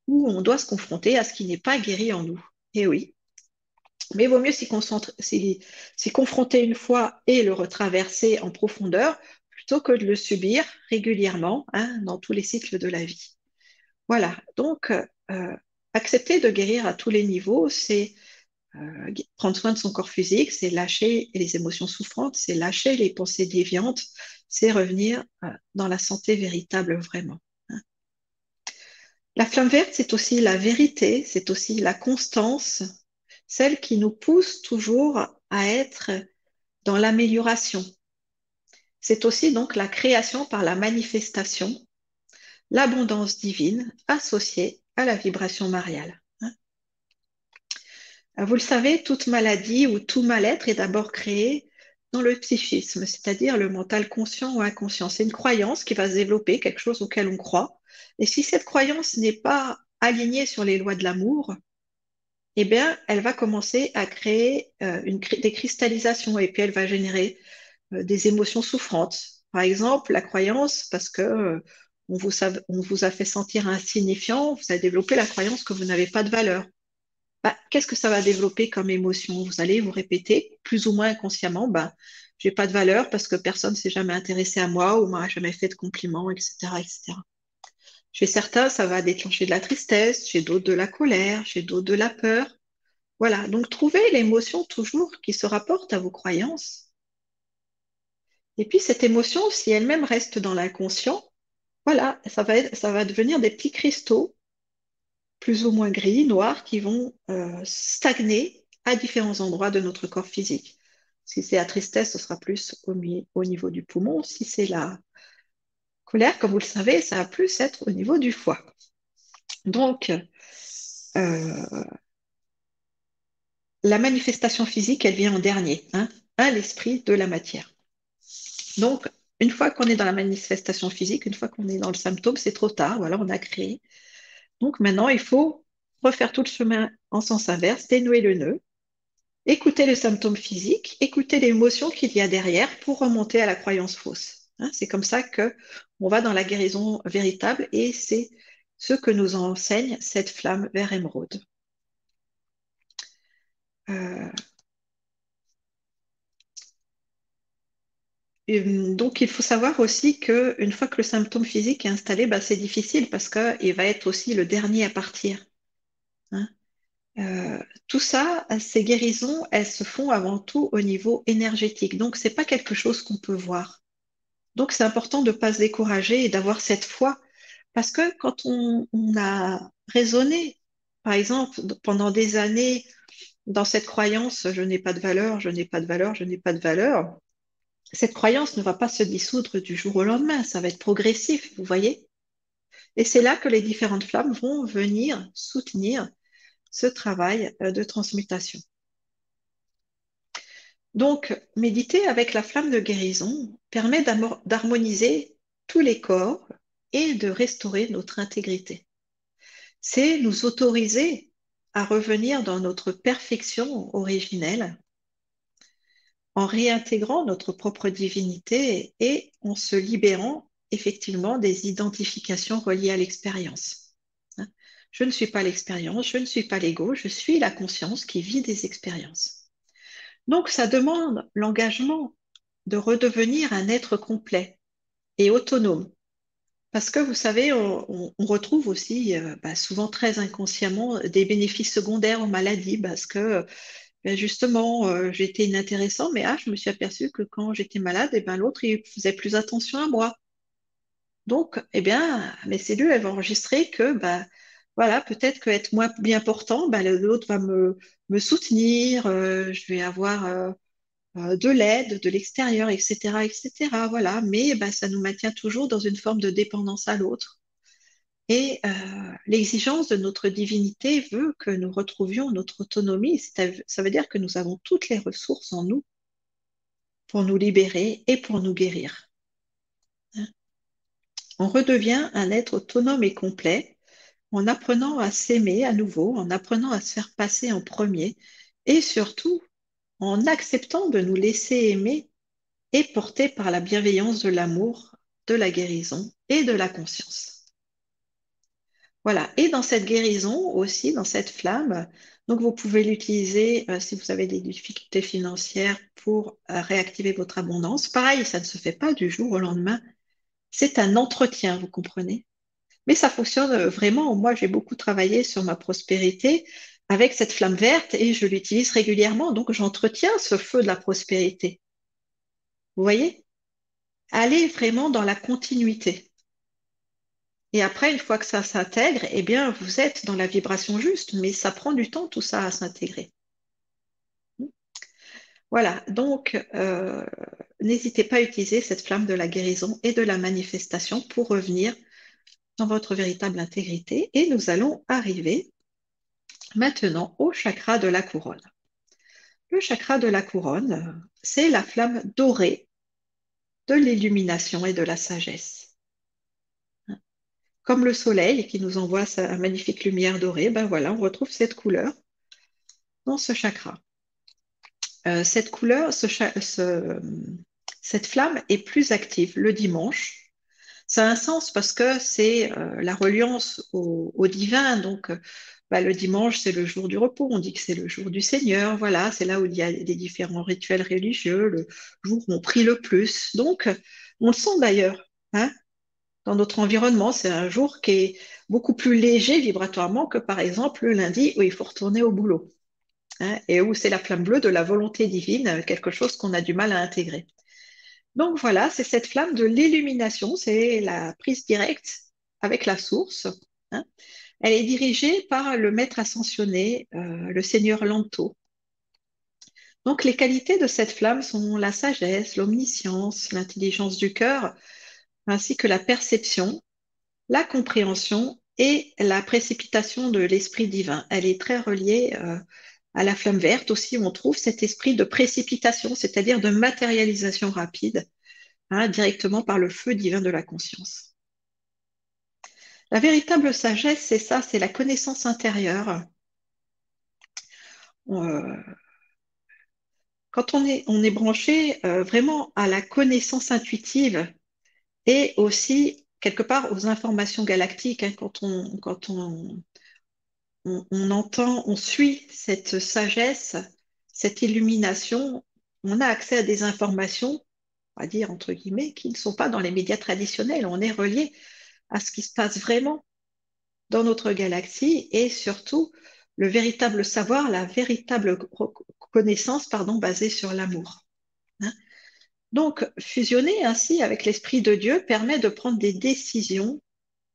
où on doit se confronter à ce qui n'est pas guéri en nous. Et oui. Mais il vaut mieux s'y, confronter une fois et le retraverser en profondeur plutôt que de le subir régulièrement hein, dans tous les cycles de la vie. Voilà, donc euh, accepter de guérir à tous les niveaux, c'est euh, prendre soin de son corps physique, c'est lâcher les émotions souffrantes, c'est lâcher les pensées déviantes, c'est revenir euh, dans la santé véritable vraiment. Hein. La flamme verte, c'est aussi la vérité, c'est aussi la constance, celle qui nous pousse toujours à être dans l'amélioration. C'est aussi donc la création par la manifestation, l'abondance divine associée à la vibration mariale. Vous le savez, toute maladie ou tout mal-être est d'abord créé dans le psychisme, c'est-à-dire le mental conscient ou inconscient. C'est une croyance qui va se développer, quelque chose auquel on croit. Et si cette croyance n'est pas alignée sur les lois de l'amour, eh bien, elle va commencer à créer euh, des cristallisations et puis elle va générer euh, des émotions souffrantes. Par exemple, la croyance, parce que euh, on, vous a fait sentir insignifiant, vous avez développé la croyance que vous n'avez pas de valeur. Bah, qu'est-ce que ça va développer comme émotion? Vous allez vous répéter, plus ou moins inconsciemment, bah, j'ai pas de valeur parce que personne ne s'est jamais intéressé à moi ou m'a jamais fait de compliments, etc., etc. Chez certains, ça va déclencher de la tristesse, chez d'autres de la colère, chez d'autres de la peur. Voilà, donc trouvez l'émotion toujours qui se rapporte à vos croyances. Et puis cette émotion, si elle-même reste dans l'inconscient, voilà, ça va, devenir des petits cristaux plus ou moins gris, noirs, qui vont euh, stagner à différents endroits de notre corps physique. Si c'est la tristesse, ce sera plus au, au niveau du poumon. Si c'est la colère, comme vous le savez, ça va plus être au niveau du foie. Donc, euh, la manifestation physique, elle vient en dernier, hein, à l'esprit de la matière. Donc, une fois qu'on est dans la manifestation physique, une fois qu'on est dans le symptôme, c'est trop tard. Voilà, on a créé donc maintenant, il faut refaire tout le chemin en sens inverse, dénouer le nœud, écouter le symptôme physique, écouter l'émotion qu'il y a derrière pour remonter à la croyance fausse. Hein, c'est comme ça que on va dans la guérison véritable et c'est ce que nous enseigne cette flamme vert émeraude. Euh, donc, il faut savoir aussi qu'une fois que le symptôme physique est installé, bah, c'est difficile parce qu'il va être aussi le dernier à partir. Hein. Euh, tout ça, ces guérisons, elles se font avant tout au niveau énergétique. Donc, ce n'est pas quelque chose qu'on peut voir. Donc, c'est important de ne pas se décourager et d'avoir cette foi. Parce que quand on a raisonné, par exemple, pendant des années, dans cette croyance, je n'ai pas de valeur, je n'ai pas de valeur, je n'ai pas de valeur, cette croyance ne va pas se dissoudre du jour au lendemain, ça va être progressif, vous voyez Et c'est là que les différentes flammes vont venir soutenir ce travail euh, de transmutation. Donc, méditer avec la flamme de guérison permet d'harmoniser tous les corps et de restaurer notre intégrité. C'est nous autoriser à revenir dans notre perfection originelle en réintégrant notre propre divinité et en se libérant effectivement des identifications reliées à l'expérience. Je ne suis pas l'expérience, je ne suis pas l'ego, je suis la conscience qui vit des expériences. Donc ça demande l'engagement de redevenir un être complet et autonome. Parce que vous savez, on, retrouve aussi euh, bah, souvent très inconsciemment des bénéfices secondaires aux maladies parce que ben, justement, euh, j'étais inintéressant, mais ah, je me suis aperçue que quand j'étais malade, eh ben, l'autre, faisait plus attention à moi. Donc, eh bien, mes cellules, elles vont enregistrer que, ben, voilà, peut-être qu'être moins bien portant, ben, l'autre va me, soutenir, euh, je vais avoir euh, de l'aide de l'extérieur, etc., etc. Voilà, mais ben, ça nous maintient toujours dans une forme de dépendance à l'autre. Et euh, l'exigence de notre divinité veut que nous retrouvions notre autonomie. Ça veut dire que nous avons toutes les ressources en nous pour nous libérer et pour nous guérir. Hein? On redevient un être autonome et complet en apprenant à s'aimer à nouveau, en apprenant à se faire passer en premier et surtout en acceptant de nous laisser aimer et porter par la bienveillance de l'amour, de la guérison et de la conscience. Voilà. Et dans cette guérison aussi, dans cette flamme, donc vous pouvez l'utiliser euh, si vous avez des difficultés financières pour euh, réactiver votre abondance. Pareil, ça ne se fait pas du jour au lendemain. C'est un entretien, vous comprenez? Mais ça fonctionne euh, vraiment. Moi, j'ai beaucoup travaillé sur ma prospérité avec cette flamme verte et je l'utilise régulièrement. Donc, j'entretiens ce feu de la prospérité. Vous voyez? Allez vraiment dans la continuité. Et après, une fois que ça s'intègre, eh bien, vous êtes dans la vibration juste, mais ça prend du temps tout ça à s'intégrer. Voilà, donc euh, n'hésitez pas à utiliser cette flamme de la guérison et de la manifestation pour revenir dans votre véritable intégrité. Et nous allons arriver maintenant au chakra de la couronne. Le chakra de la couronne, c'est la flamme dorée de l'illumination et de la sagesse comme le soleil qui nous envoie sa magnifique lumière dorée, ben voilà, on retrouve cette couleur dans ce chakra. Euh, cette couleur, cette flamme est plus active le dimanche. Ça a un sens parce que c'est euh, la reliance au, divin. Donc, ben, le dimanche, c'est le jour du repos. On dit que c'est le jour du Seigneur. Voilà, c'est là où il y a des différents rituels religieux, le jour où on prie le plus. Donc, on le sent d'ailleurs. Hein dans notre environnement. C'est un jour qui est beaucoup plus léger vibratoirement que par exemple le lundi où il faut retourner au boulot. Hein, et où c'est la flamme bleue de la volonté divine, quelque chose qu'on a du mal à intégrer. Donc voilà, c'est cette flamme de l'illumination, c'est la prise directe avec la source. Hein. Elle est dirigée par le maître ascensionné, euh, le seigneur Lanto. Donc les qualités de cette flamme sont la sagesse, l'omniscience, l'intelligence du cœur, ainsi que la perception, la compréhension et la précipitation de l'esprit divin. Elle est très reliée euh, à la flamme verte aussi, on trouve cet esprit de précipitation, c'est-à-dire de matérialisation rapide, hein, directement par le feu divin de la conscience. La véritable sagesse, c'est ça, c'est la connaissance intérieure. Euh, quand on est, on est branché euh, vraiment à la connaissance intuitive et aussi quelque part aux informations galactiques. Hein, quand on, quand on, on, entend, on suit cette sagesse, cette illumination, on a accès à des informations, on va dire entre guillemets, qui ne sont pas dans les médias traditionnels. On est relié à ce qui se passe vraiment dans notre galaxie et surtout le véritable savoir, la véritable connaissance pardon, basée sur l'amour. Donc, fusionner ainsi avec l'Esprit de Dieu permet de prendre des décisions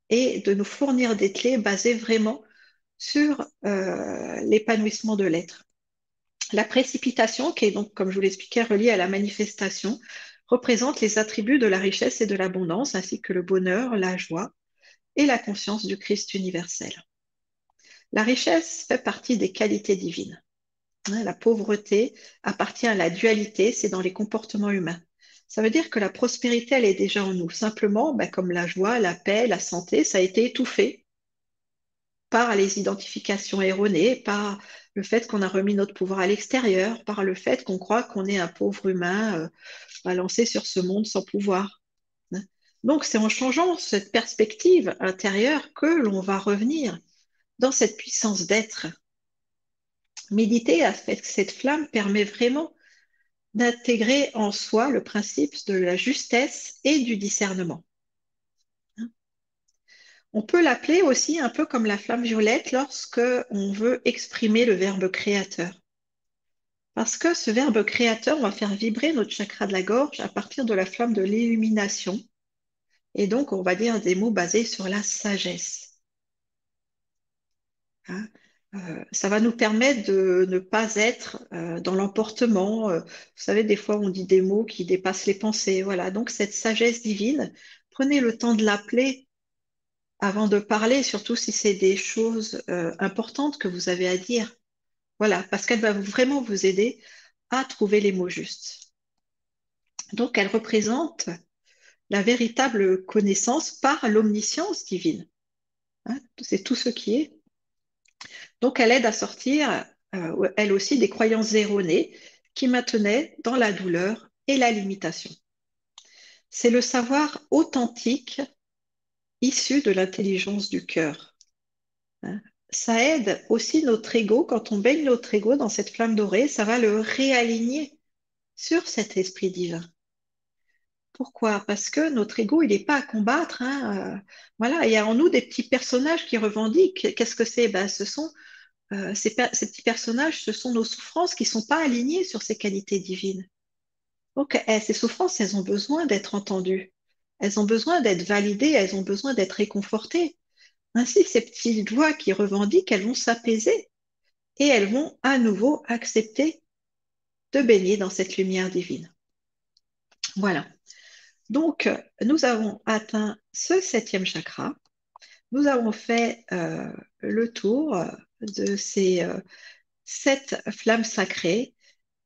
et de nous fournir des clés basées vraiment sur euh, l'épanouissement de l'être. La précipitation, qui est donc, comme je vous l'expliquais, reliée à la manifestation, représente les attributs de la richesse et de l'abondance, ainsi que le bonheur, la joie et la conscience du Christ universel. La richesse fait partie des qualités divines. Hein, la pauvreté appartient à la dualité, c'est dans les comportements humains. Ça veut dire que la prospérité, elle est déjà en nous. Simplement, ben, comme la joie, la paix, la santé, ça a été étouffé par les identifications erronées, par le fait qu'on a remis notre pouvoir à l'extérieur, par le fait qu'on croit qu'on est un pauvre humain euh, balancé sur ce monde sans pouvoir. Donc, c'est en changeant cette perspective intérieure que l'on va revenir dans cette puissance d'être Méditer avec cette flamme permet vraiment d'intégrer en soi le principe de la justesse et du discernement. Hein? On peut l'appeler aussi un peu comme la flamme violette lorsque on veut exprimer le verbe créateur. Parce que ce verbe créateur va faire vibrer notre chakra de la gorge à partir de la flamme de l'illumination. Et donc, on va dire des mots basés sur la sagesse. Hein? Euh, ça va nous permettre de ne pas être euh, dans l'emportement. Euh, vous savez, des fois, on dit des mots qui dépassent les pensées. Voilà. Donc, cette sagesse divine, prenez le temps de l'appeler avant de parler, surtout si c'est des choses importantes que vous avez à dire. Voilà, parce qu'elle va vraiment vous aider à trouver les mots justes. Donc, elle représente la véritable connaissance par l'omniscience divine. Hein, c'est tout ce qui est. Donc, elle aide à sortir, euh, elle aussi, des croyances erronées qui maintenaient dans la douleur et la limitation. C'est le savoir authentique issu de l'intelligence du cœur. Hein, ça aide aussi notre ego, quand on baigne notre ego dans cette flamme dorée, ça va le réaligner sur cet esprit divin. Pourquoi? Parce que notre ego, il n'est pas à combattre. Hein, euh, voilà, il y a en nous des petits personnages qui revendiquent. Qu'est-ce que c'est? Ben, Ce sont euh, ces, petits personnages, ce sont nos souffrances qui ne sont pas alignées sur ces qualités divines. Donc, eh, ces souffrances, elles ont besoin d'être entendues. Elles ont besoin d'être validées, elles ont besoin d'être réconfortées. Ainsi, ces petites voix qui revendiquent, elles vont s'apaiser et elles vont à nouveau accepter de baigner dans cette lumière divine. Voilà. Donc, nous avons atteint ce septième chakra. Nous avons fait euh, le tour de ces euh, sept flammes sacrées.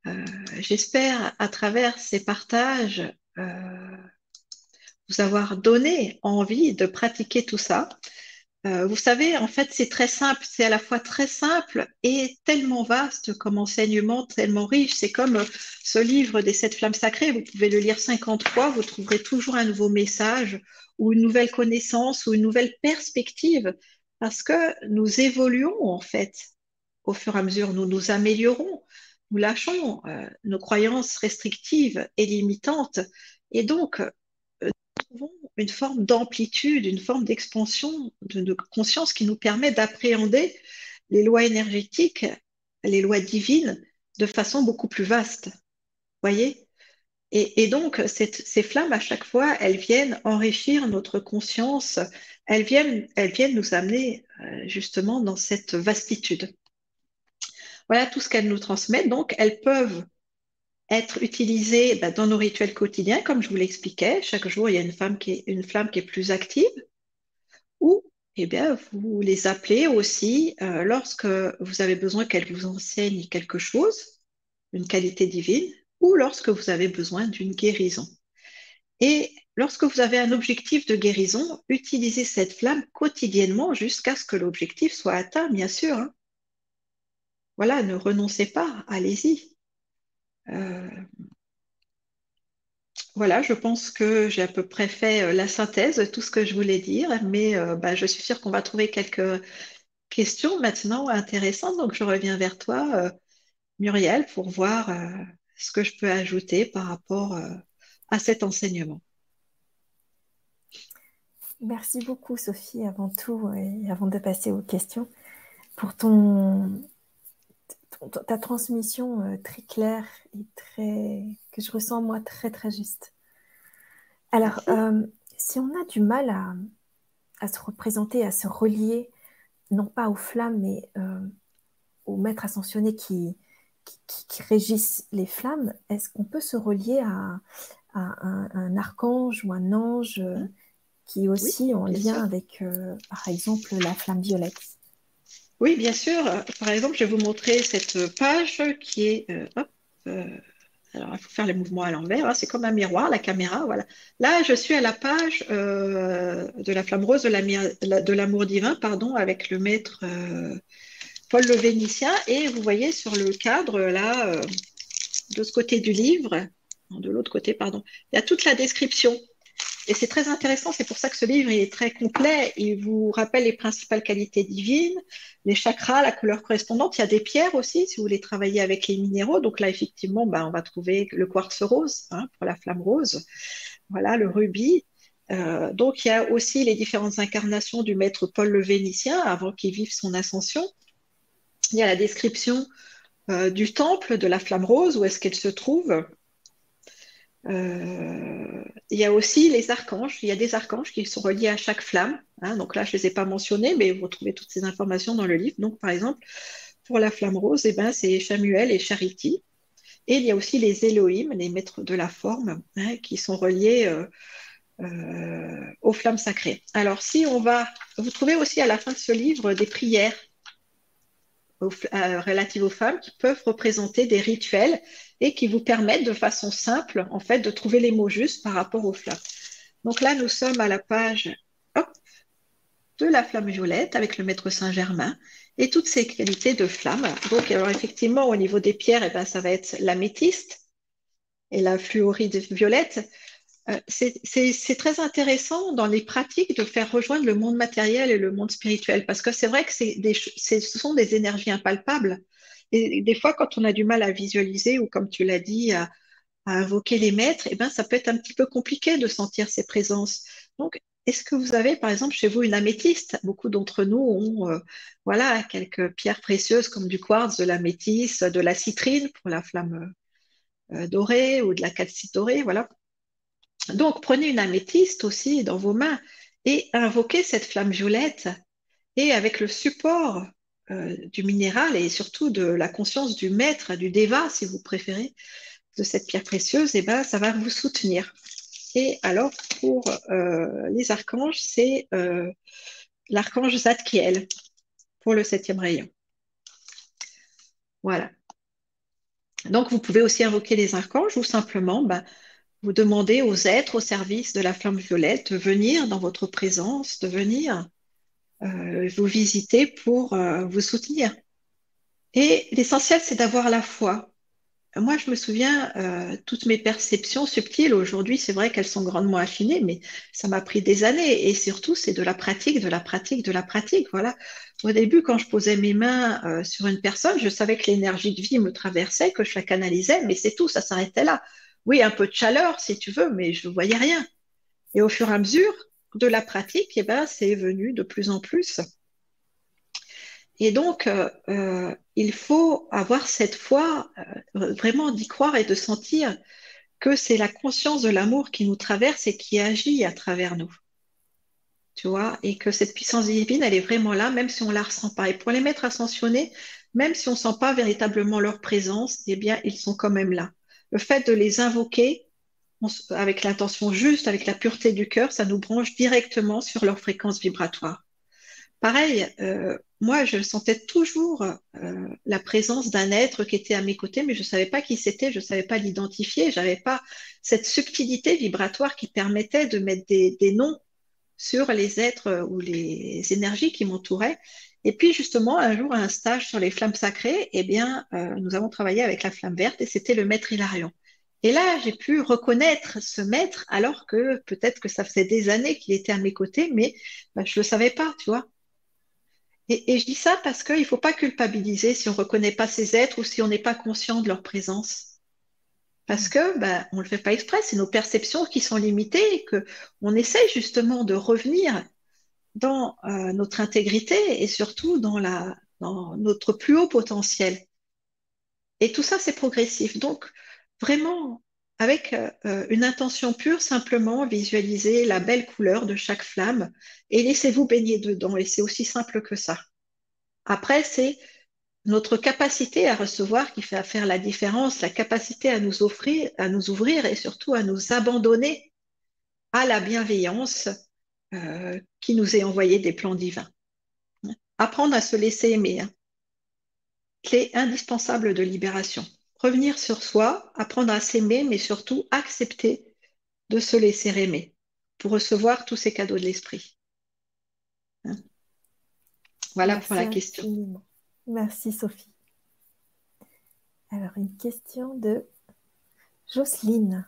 Euh, j'espère, à travers ces partages, vous avoir donné envie de pratiquer tout ça. Euh, vous savez, en fait, c'est très simple. C'est à la fois très simple et tellement vaste comme enseignement, tellement riche. C'est comme euh, ce livre des sept flammes sacrées. Vous pouvez le lire 50 fois. Vous trouverez toujours un nouveau message ou une nouvelle connaissance ou une nouvelle perspective parce que nous évoluons, en fait, au fur et à mesure. Nous nous améliorons. Nous lâchons euh, nos croyances restrictives et limitantes. Et donc, une forme d'amplitude, une forme d'expansion de, conscience qui nous permet d'appréhender les lois énergétiques, les lois divines de façon beaucoup plus vaste. Voyez? Et, donc, ces flammes, à chaque fois, elles viennent enrichir notre conscience, elles viennent, elles viennent nous amener euh, justement dans cette vastitude. Voilà tout ce qu'elles nous transmettent. Donc, elles peuvent être utilisées bah, dans nos rituels quotidiens, comme je vous l'expliquais. Chaque jour, il y a une, flamme qui est plus active. Ou eh bien, vous les appelez aussi euh, lorsque vous avez besoin qu'elle vous enseigne quelque chose, une qualité divine, lorsque vous avez besoin d'une guérison. Et lorsque vous avez un objectif de guérison, utilisez cette flamme quotidiennement jusqu'à ce que l'objectif soit atteint, bien sûr. Hein. Voilà, ne renoncez pas, allez-y. Euh, voilà, je pense que j'ai à peu près fait euh, la synthèse de tout ce que je voulais dire, mais euh, bah, je suis sûre qu'on va trouver quelques questions maintenant intéressantes. Donc, je reviens vers toi, Muriel, pour voir ce que je peux ajouter par rapport à cet enseignement. Merci beaucoup, Sophie, avant tout, et avant de passer aux questions, pour ton, ta transmission euh, très claire et très que je ressens moi très très juste. Alors, euh, si on a du mal à, se représenter, à se relier, non pas aux flammes, mais euh, aux maîtres ascensionnés qui, qui, régissent les flammes, est-ce qu'on peut se relier à, un, archange ou un ange mmh. qui est aussi en lien avec, par exemple, la flamme violette? Oui, bien sûr. Par exemple, je vais vous montrer cette page qui est... Euh, euh, alors, il faut faire les mouvements à l'envers. Hein. c'est comme un miroir, la caméra. Voilà. Là, je suis à la page euh, de la flamme rose de l'amour divin, pardon, avec le maître Paul le Vénitien. Et vous voyez sur le cadre, là, de ce côté du livre, de l'autre côté, pardon, il y a toute la description et c'est très intéressant, c'est pour ça que ce livre est très complet. Il vous rappelle les principales qualités divines, les chakras, la couleur correspondante. Il y a des pierres aussi, si vous voulez travailler avec les minéraux. Donc là, effectivement, ben, on va trouver le quartz rose hein, pour la flamme rose. Voilà, le rubis. Euh, donc il y a aussi les différentes incarnations du maître Paul le Vénitien avant qu'il vive son ascension. A la description euh, du temple de la flamme rose, où est-ce qu'elle se trouve euh, il y a aussi les archanges. Il y a des archanges qui sont reliés à chaque flamme. Hein. donc là, je ne les ai pas mentionnés, mais vous trouvez toutes ces informations dans le livre. Donc, par exemple, pour la flamme rose, eh ben, c'est Samuel et Charity. Et il y a aussi les Elohim, les maîtres de la forme, hein, qui sont reliés euh, aux flammes sacrées. Alors, si on va, vous trouvez aussi à la fin de ce livre des prières relatives aux femmes qui peuvent représenter des rituels et qui vous permettent de façon simple, en fait, de trouver les mots justes par rapport aux flammes. Donc là, nous sommes à la page de la flamme violette avec le maître Saint-Germain et toutes ses qualités de flamme. Donc, alors effectivement, au niveau des pierres, eh ben, ça va être l'améthyste et la fluoride violette. Euh, c'est très intéressant dans les pratiques de faire rejoindre le monde matériel et le monde spirituel parce que c'est vrai que ce sont des énergies impalpables. Et des fois, quand on a du mal à visualiser ou comme tu l'as dit, à, invoquer les maîtres, eh ben, ça peut être un petit peu compliqué de sentir ces présences. Donc, est-ce que vous avez, par exemple, chez vous une améthyste? Beaucoup d'entre nous ont euh, voilà, quelques pierres précieuses comme du quartz, de l'améthyste, de la citrine pour la flamme euh, dorée ou de la calcite dorée. Voilà. Donc, prenez une améthyste aussi dans vos mains et invoquez cette flamme violette. Et avec le support euh, du minéral et surtout de la conscience du maître, du déva, si vous préférez, de cette pierre précieuse, et eh ben, ça va vous soutenir. Et alors, pour euh, les archanges, c'est euh, l'archange Zadkiel pour le septième rayon. Voilà. Donc, vous pouvez aussi invoquer les archanges ou simplement ben, vous demander aux êtres au service de la flamme violette de venir dans votre présence, de venir euh, vous visiter pour vous soutenir. Et l'essentiel, c'est d'avoir la foi. Moi, je me souviens, euh, toutes mes perceptions subtiles, aujourd'hui, c'est vrai qu'elles sont grandement affinées, mais ça m'a pris des années. Et surtout, c'est de la pratique, de la pratique, de la pratique. Voilà. Au début, quand je posais mes mains euh, sur une personne, je savais que l'énergie de vie me traversait, que je la canalisais, mais c'est tout, ça s'arrêtait là. Oui, un peu de chaleur, si tu veux, mais je ne voyais rien. Et au fur et à mesure de la pratique, eh ben, c'est venu de plus en plus. Et donc, euh, euh, il faut avoir cette foi, euh, vraiment d'y croire et de sentir que c'est la conscience de l'amour qui nous traverse et qui agit à travers nous. Tu vois, et que cette puissance divine, elle est vraiment là, même si on la ressent pas. Et pour les maîtres ascensionnés, même si on sent pas véritablement leur présence, eh bien, ils sont quand même là. Le fait de les invoquer avec l'intention juste, avec la pureté du cœur, ça nous branche directement sur leur fréquence vibratoire. Pareil, euh, moi, je sentais toujours euh, la présence d'un être qui était à mes côtés, mais je ne savais pas qui c'était, je ne savais pas l'identifier, je n'avais pas cette subtilité vibratoire qui permettait de mettre des, noms sur les êtres ou les énergies qui m'entouraient. Et puis justement, un jour, à un stage sur les flammes sacrées, eh bien, euh, nous avons travaillé avec la flamme verte et c'était le maître Hilarion. Et là, j'ai pu reconnaître ce maître alors que peut-être que ça faisait des années qu'il était à mes côtés, mais bah, je ne le savais pas, tu vois. Et, je dis ça parce qu'il ne faut pas culpabiliser si on ne reconnaît pas ces êtres ou si on n'est pas conscient de leur présence. Parce que ben, on ne le fait pas exprès, c'est nos perceptions qui sont limitées et qu'on essaie justement de revenir dans euh, notre intégrité et surtout dans, la, dans notre plus haut potentiel. Et tout ça, c'est progressif. Donc, vraiment, avec euh, euh, une intention pure, simplement visualisez la belle couleur de chaque flamme et laissez-vous baigner dedans. Et c'est aussi simple que ça. Après, c'est notre capacité à recevoir qui fait faire la différence, la capacité à nous offrir, à nous ouvrir et surtout à nous abandonner à la bienveillance euh, qui nous est envoyée des plans divins. Apprendre à se laisser aimer, hein. clé indispensable de libération revenir sur soi, apprendre à s'aimer, mais surtout accepter de se laisser aimer pour recevoir tous ces cadeaux de l'esprit. Hein? voilà pour la question. Merci Sophie. Alors une question de Jocelyne.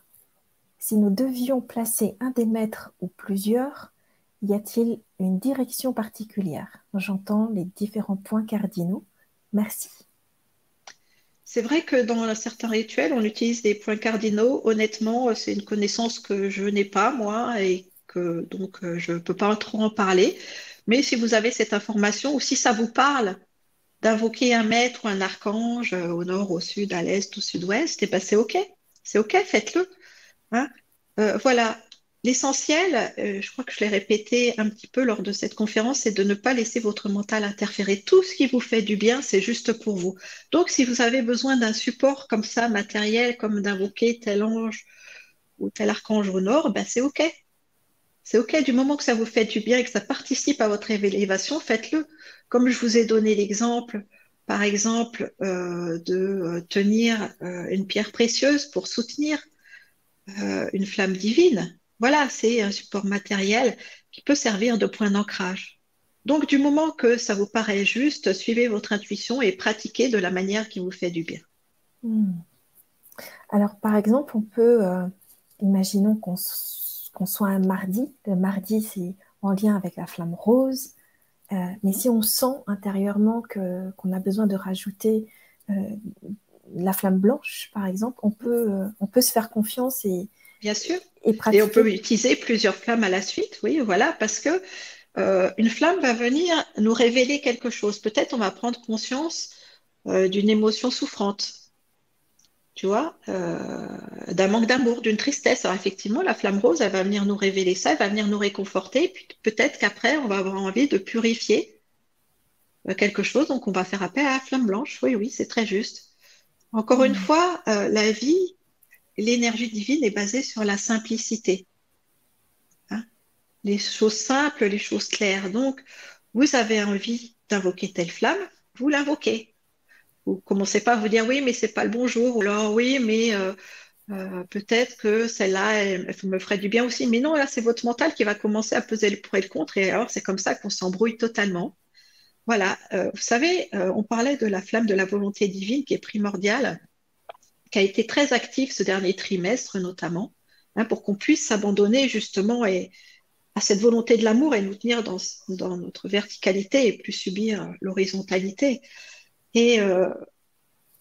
Si nous devions placer un des maîtres ou plusieurs, y a-t-il une direction particulière? J'entends les différents points cardinaux. Merci. C'est vrai que dans certains rituels, on utilise des points cardinaux. Honnêtement, c'est une connaissance que je n'ai pas, moi, et que donc euh, je ne peux pas trop en parler. Mais si vous avez cette information, ou si ça vous parle d'invoquer un maître ou un archange euh, au nord, au sud, à l'est, au sud-ouest, eh ben c'est OK. C'est OK, faites-le. Hein. Euh, voilà, L'essentiel, euh, je crois que je l'ai répété un petit peu lors de cette conférence, c'est de ne pas laisser votre mental interférer. Tout ce qui vous fait du bien, c'est juste pour vous. Donc, si vous avez besoin d'un support comme ça, matériel, comme d'invoquer tel ange ou tel archange au nord, ben c'est OK. C'est OK, du moment que ça vous fait du bien et que ça participe à votre élévation, faites-le. Comme je vous ai donné l'exemple, par exemple, euh, de euh, tenir une pierre précieuse pour soutenir une flamme divine. Voilà, c'est un support matériel qui peut servir de point d'ancrage. Donc, du moment que ça vous paraît juste, suivez votre intuition et pratiquez de la manière qui vous fait du bien. Hmm. Alors, par exemple, on peut, imaginons qu'on soit un mardi. Le mardi, c'est en lien avec la flamme rose. Euh, mais si on sent intérieurement qu'on a besoin de rajouter euh, la flamme blanche, par exemple, on peut, euh, on peut se faire confiance et, Bien sûr. Et, pratiquer. et on peut utiliser plusieurs flammes à la suite, oui, voilà, parce que une flamme va venir nous révéler quelque chose. Peut-être on va prendre conscience d'une émotion souffrante tu vois, euh, d'un manque d'amour, d'une tristesse. Alors effectivement, la flamme rose, elle va venir nous révéler ça, elle va venir nous réconforter, puis peut-être qu'après, on va avoir envie de purifier euh, quelque chose, donc on va faire appel à la flamme blanche. Oui, oui, c'est très juste. Encore une mmh. fois, euh, la vie, l'énergie divine est basée sur la simplicité. Hein? les choses simples, les choses claires. Donc, vous avez envie d'invoquer telle flamme, vous l'invoquez. Vous commencez pas à vous dire oui, mais c'est pas le bon jour, ou alors oui, mais euh, euh, peut-être que celle-là, elle, me ferait du bien aussi. Mais non, là, c'est votre mental qui va commencer à peser le pour et le contre, et alors c'est comme ça qu'on s'embrouille totalement. Voilà, euh, vous savez, on parlait de la flamme de la volonté divine qui est primordiale, qui a été très active ce dernier trimestre notamment, hein, pour qu'on puisse s'abandonner justement à cette volonté de l'amour et nous tenir dans, notre verticalité et plus subir l'horizontalité. Et euh,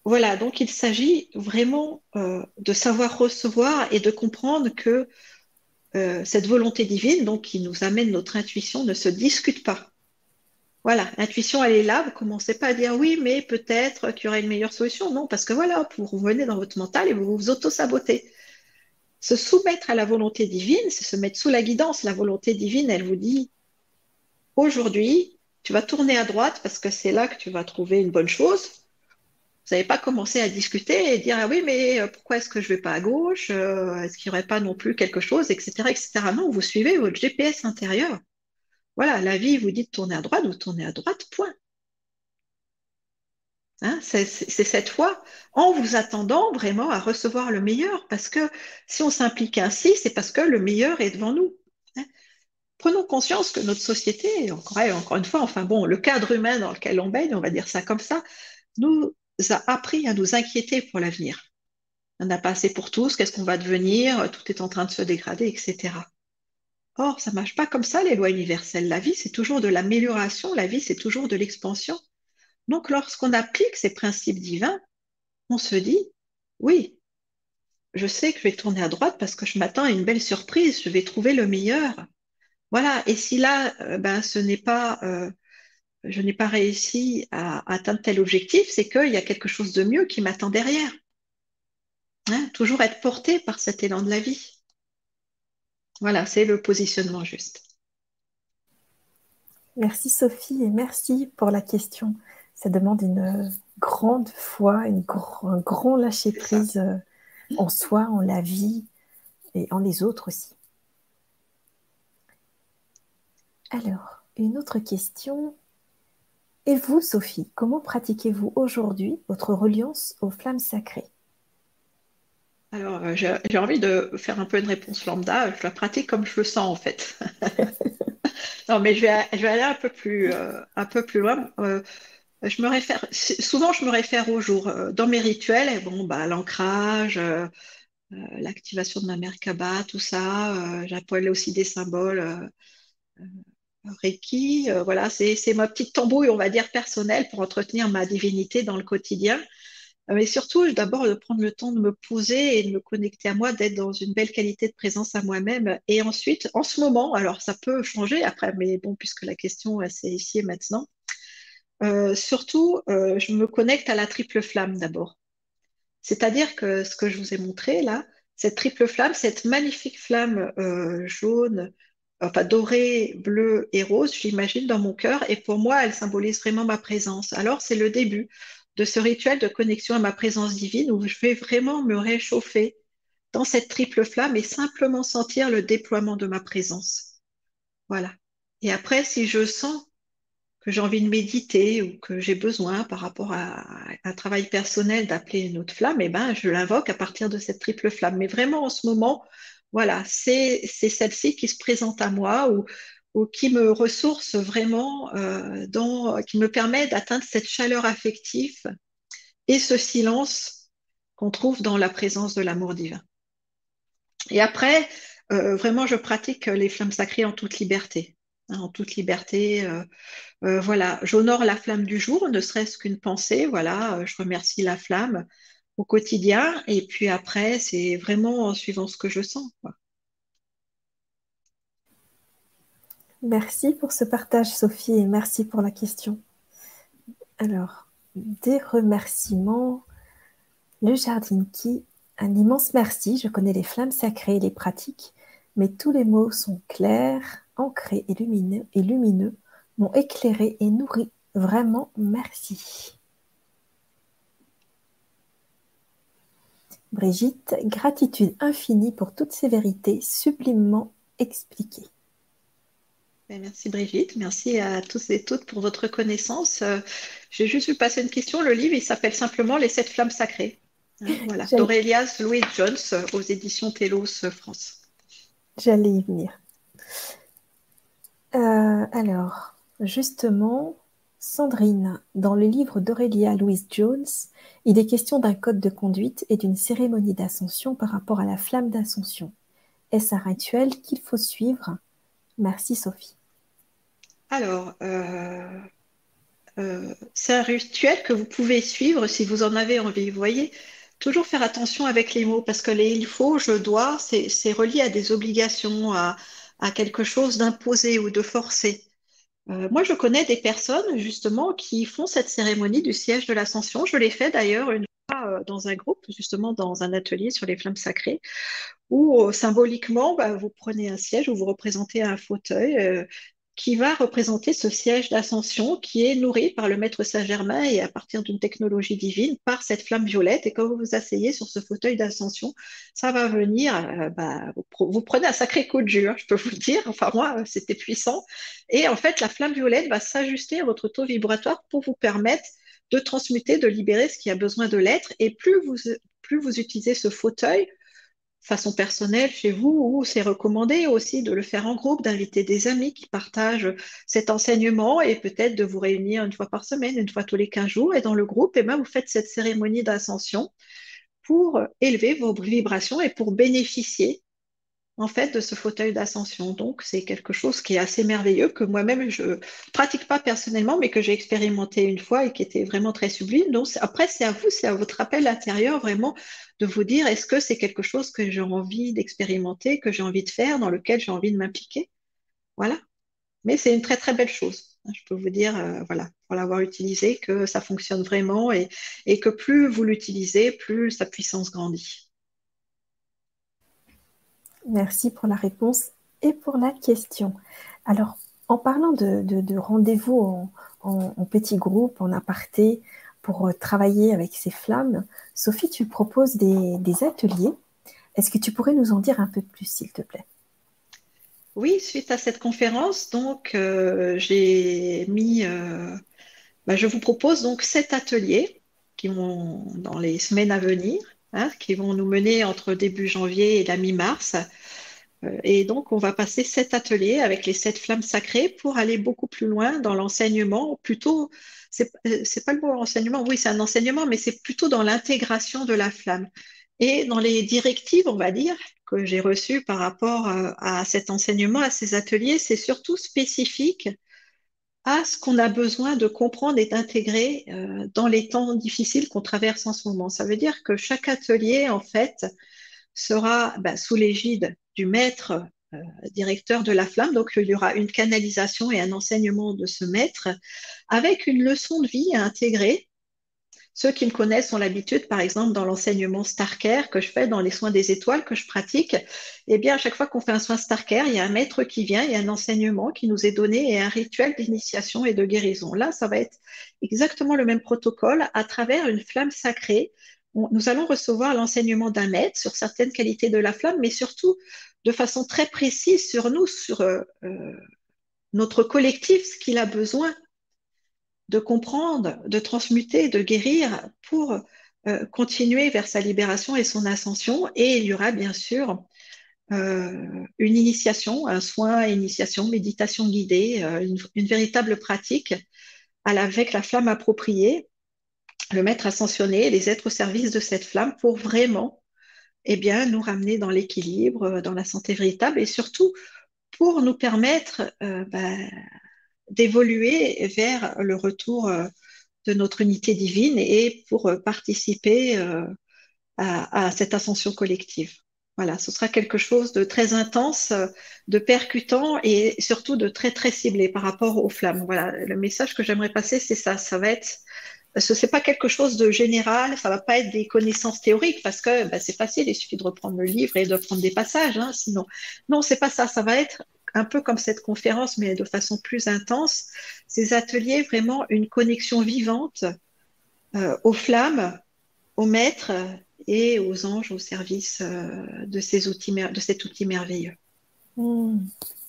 voilà, donc il s'agit vraiment euh, de savoir recevoir et de comprendre que euh, cette volonté divine, donc qui nous amène notre intuition, ne se discute pas. Voilà, l'intuition, elle est là. Vous commencez pas à dire oui, mais peut-être qu'il y aurait une meilleure solution. Non, parce que voilà, vous revenez dans votre mental et vous vous auto-sabotez. Se soumettre à la volonté divine, c'est se mettre sous la guidance. La volonté divine, elle vous dit aujourd'hui, tu vas tourner à droite parce que c'est là que tu vas trouver une bonne chose. Vous n'avez pas commencé à discuter et dire ah oui mais euh, pourquoi est-ce que je vais pas à gauche? Euh, Est-ce qu'il n'y aurait pas non plus quelque chose, etc., etc. Non, vous suivez votre GPS intérieur. Voilà, la vie vous dit de tourner à droite, vous tournez à droite, point. Hein, c'est cette fois en vous attendant vraiment à recevoir le meilleur, parce que si on s'implique ainsi, c'est parce que le meilleur est devant nous prenons conscience que notre société, encore, encore une fois, enfin bon, le cadre humain dans lequel on baigne, on va dire ça comme ça, nous a appris à nous inquiéter pour l'avenir. On n'a pas assez pour tous, qu'est-ce qu'on va devenir, tout est en train de se dégrader, etc. Or, ça ne marche pas comme ça, les lois universelles. La vie, c'est toujours de l'amélioration, la vie, c'est toujours de l'expansion. Donc, lorsqu'on applique ces principes divins, on se dit, oui, je sais que je vais tourner à droite parce que je m'attends à une belle surprise, je vais trouver le meilleur. Voilà, et si là, euh, ben, ce n'est pas, euh, je n'ai pas réussi à, atteindre tel objectif, c'est qu'il y a quelque chose de mieux qui m'attend derrière. Hein, toujours être porté par cet élan de la vie. Voilà, c'est le positionnement juste. Merci Sophie et merci pour la question. Ça demande une grande foi, un grand lâcher prise euh, en soi, en la vie et en les autres aussi. Alors, une autre question. Et vous, Sophie, comment pratiquez-vous aujourd'hui votre reliance aux flammes sacrées? Alors, euh, j'ai envie de faire un peu une réponse lambda. Je la pratique comme je le sens, en fait. non, mais je vais, aller un peu plus, euh, un peu plus loin. Euh, je me réfère, souvent, je me réfère au jour. Dans mes rituels, bon, bah, l'ancrage, l'activation de ma mère Kaba, tout ça. J'appelle aussi des symboles Reiki, voilà, c'est ma petite tambouille, on va dire, personnelle pour entretenir ma divinité dans le quotidien. Euh, mais surtout, d'abord, de prendre le temps de me poser et de me connecter à moi, d'être dans une belle qualité de présence à moi-même. Et ensuite, en ce moment, alors ça peut changer après, mais bon, puisque la question, c'est ici et maintenant. Euh, surtout, je me connecte à la triple flamme d'abord. C'est-à-dire que ce que je vous ai montré là, cette triple flamme, cette magnifique flamme jaune, enfin doré, bleu et rose, j'imagine, dans mon cœur. Et pour moi, elle symbolise vraiment ma présence. Alors, c'est le début de ce rituel de connexion à ma présence divine où je vais vraiment me réchauffer dans cette triple flamme et simplement sentir le déploiement de ma présence. Voilà. Et après, si je sens que j'ai envie de méditer ou que j'ai besoin par rapport à, un travail personnel d'appeler une autre flamme, eh ben, je l'invoque à partir de cette triple flamme. Mais vraiment, en ce moment, voilà, c'est celle-ci qui se présente à moi ou qui me ressource vraiment, euh, dans, qui me permet d'atteindre cette chaleur affective et ce silence qu'on trouve dans la présence de l'amour divin. Et après, euh, vraiment, je pratique les flammes sacrées en toute liberté. Hein, en toute liberté. Euh, voilà, j'honore la flamme du jour, ne serait-ce qu'une pensée. Voilà, je remercie la flamme au quotidien. Et puis après, c'est vraiment en suivant ce que je sens. Merci pour ce partage, Sophie, et merci pour la question. Alors, des remerciements. Le jardin qui, un immense merci. Je connais les flammes sacrées et les pratiques, mais tous les mots sont clairs, ancrés et lumineux, m'ont éclairé et nourri. Vraiment, merci. Brigitte, gratitude infinie pour toutes ces vérités sublimement expliquées. Ben, merci Brigitte, merci à tous et toutes pour votre connaissance. Euh, j'ai juste vu passer une question. Le livre, il s'appelle simplement Les Sept Flammes Sacrées. Hein, voilà, d'Aurélias Louis Jones aux éditions Telos France. J'allais y venir. Euh, alors, justement, Sandrine, dans le livre d'Aurélia Louise Jones, il est question d'un code de conduite et d'une cérémonie d'ascension par rapport à la flamme d'ascension. Est-ce un rituel qu'il faut suivre Merci Sophie. Alors, c'est un rituel que vous pouvez suivre si vous en avez envie. Vous voyez, toujours faire attention avec les mots parce que les il faut, je dois, c'est relié à des obligations, à, quelque chose d'imposé ou de forcé. Euh, moi, je connais des personnes justement qui font cette cérémonie du siège de l'ascension. Je l'ai fait d'ailleurs une fois dans un groupe, justement dans un atelier sur les flammes sacrées, où euh, symboliquement, bah, vous prenez un siège ou vous représentez un fauteuil qui va représenter ce siège d'ascension qui est nourri par le maître Saint-Germain et à partir d'une technologie divine par cette flamme violette. Et quand vous vous asseyez sur ce fauteuil d'ascension, ça va venir, euh, bah, vous, prenez un sacré coup de jus, je peux vous le dire. Enfin, moi, c'était puissant. Et en fait, la flamme violette va s'ajuster à votre taux vibratoire pour vous permettre de transmuter, de libérer ce qui a besoin de l'être. Et plus vous, plus vous utilisez ce fauteuil, façon personnelle chez vous ou c'est recommandé aussi de le faire en groupe, d'inviter des amis qui partagent cet enseignement et peut-être de vous réunir une fois par semaine, une fois tous les 15 jours et dans le groupe, et eh ben, vous faites cette cérémonie d'ascension pour élever vos vibrations et pour bénéficier en fait de ce fauteuil d'ascension. Donc c'est quelque chose qui est assez merveilleux que moi-même je pratique pas personnellement, mais que j'ai expérimenté une fois et qui était vraiment très sublime. Donc après c'est à vous, c'est à votre appel intérieur vraiment de vous dire est-ce que c'est quelque chose que j'ai envie d'expérimenter, que j'ai envie de faire, dans lequel j'ai envie de m'impliquer? Voilà. Mais c'est une très très belle chose. Je peux vous dire, euh, voilà, pour l'avoir utilisé, que ça fonctionne vraiment et que plus vous l'utilisez, plus sa puissance grandit. Merci pour la réponse et pour la question. Alors, en parlant de, rendez-vous en, petit groupe, en aparté, pour euh, travailler avec ces flammes, Sophie, tu proposes des, ateliers. Est-ce que tu pourrais nous en dire un peu plus, s'il te plaît? Oui, suite à cette conférence, donc euh, j'ai mis, euh, bah, je vous propose donc sept ateliers qui vont dans les semaines à venir Hein, qui vont nous mener entre début janvier et la mi-mars. Euh, et donc, on va passer sept ateliers avec les sept flammes sacrées pour aller beaucoup plus loin dans l'enseignement, plutôt, c'est pas le mot enseignement, oui, c'est un enseignement, mais c'est plutôt dans l'intégration de la flamme. Et dans les directives, on va dire, que j'ai reçues par rapport à, à cet enseignement, à ces ateliers, c'est surtout spécifique à ce qu'on a besoin de comprendre et d'intégrer euh, dans les temps difficiles qu'on traverse en ce moment. Ça veut dire que chaque atelier, en fait, sera bah, sous l'égide du maître euh, directeur de la flamme. Donc, il y aura une canalisation et un enseignement de ce maître avec une leçon de vie à intégrer ceux qui me connaissent ont l'habitude, par exemple, dans l'enseignement Starcare que je fais dans les soins des étoiles que je pratique, eh bien, à chaque fois qu'on fait un soin Starcare, il y a un maître qui vient, il y a un enseignement qui nous est donné et un rituel d'initiation et de guérison. Là, ça va être exactement le même protocole à travers une flamme sacrée. Nous allons recevoir l'enseignement d'un maître sur certaines qualités de la flamme, mais surtout de façon très précise sur nous, sur euh, euh, notre collectif ce qu'il a besoin de comprendre, de transmuter, de guérir pour euh, continuer vers sa libération et son ascension. Et il y aura bien sûr euh, une initiation, un soin, initiation, méditation guidée, euh, une, véritable pratique avec la flamme appropriée, le maître ascensionné, les êtres au service de cette flamme pour vraiment eh bien, nous ramener dans l'équilibre, dans la santé véritable et surtout pour nous permettre bah, d'évoluer vers le retour euh, de notre unité divine et pour euh, participer à, à, cette ascension collective. Voilà, ce sera quelque chose de très intense, de percutant et surtout de très très ciblé par rapport aux flammes. Voilà, le message que j'aimerais passer, c'est ça. Ça va être que c'est pas quelque chose de général, ça va pas être des connaissances théoriques parce que bah, c'est facile, il suffit de reprendre le livre et de prendre des passages, hein, sinon. Non, c'est pas ça. Ça va être un peu comme cette conférence, mais de façon plus intense. Ces ateliers, vraiment une connexion vivante euh, aux flammes, aux maîtres et aux anges au service euh, de, ces outils, de cet outil merveilleux. Mmh,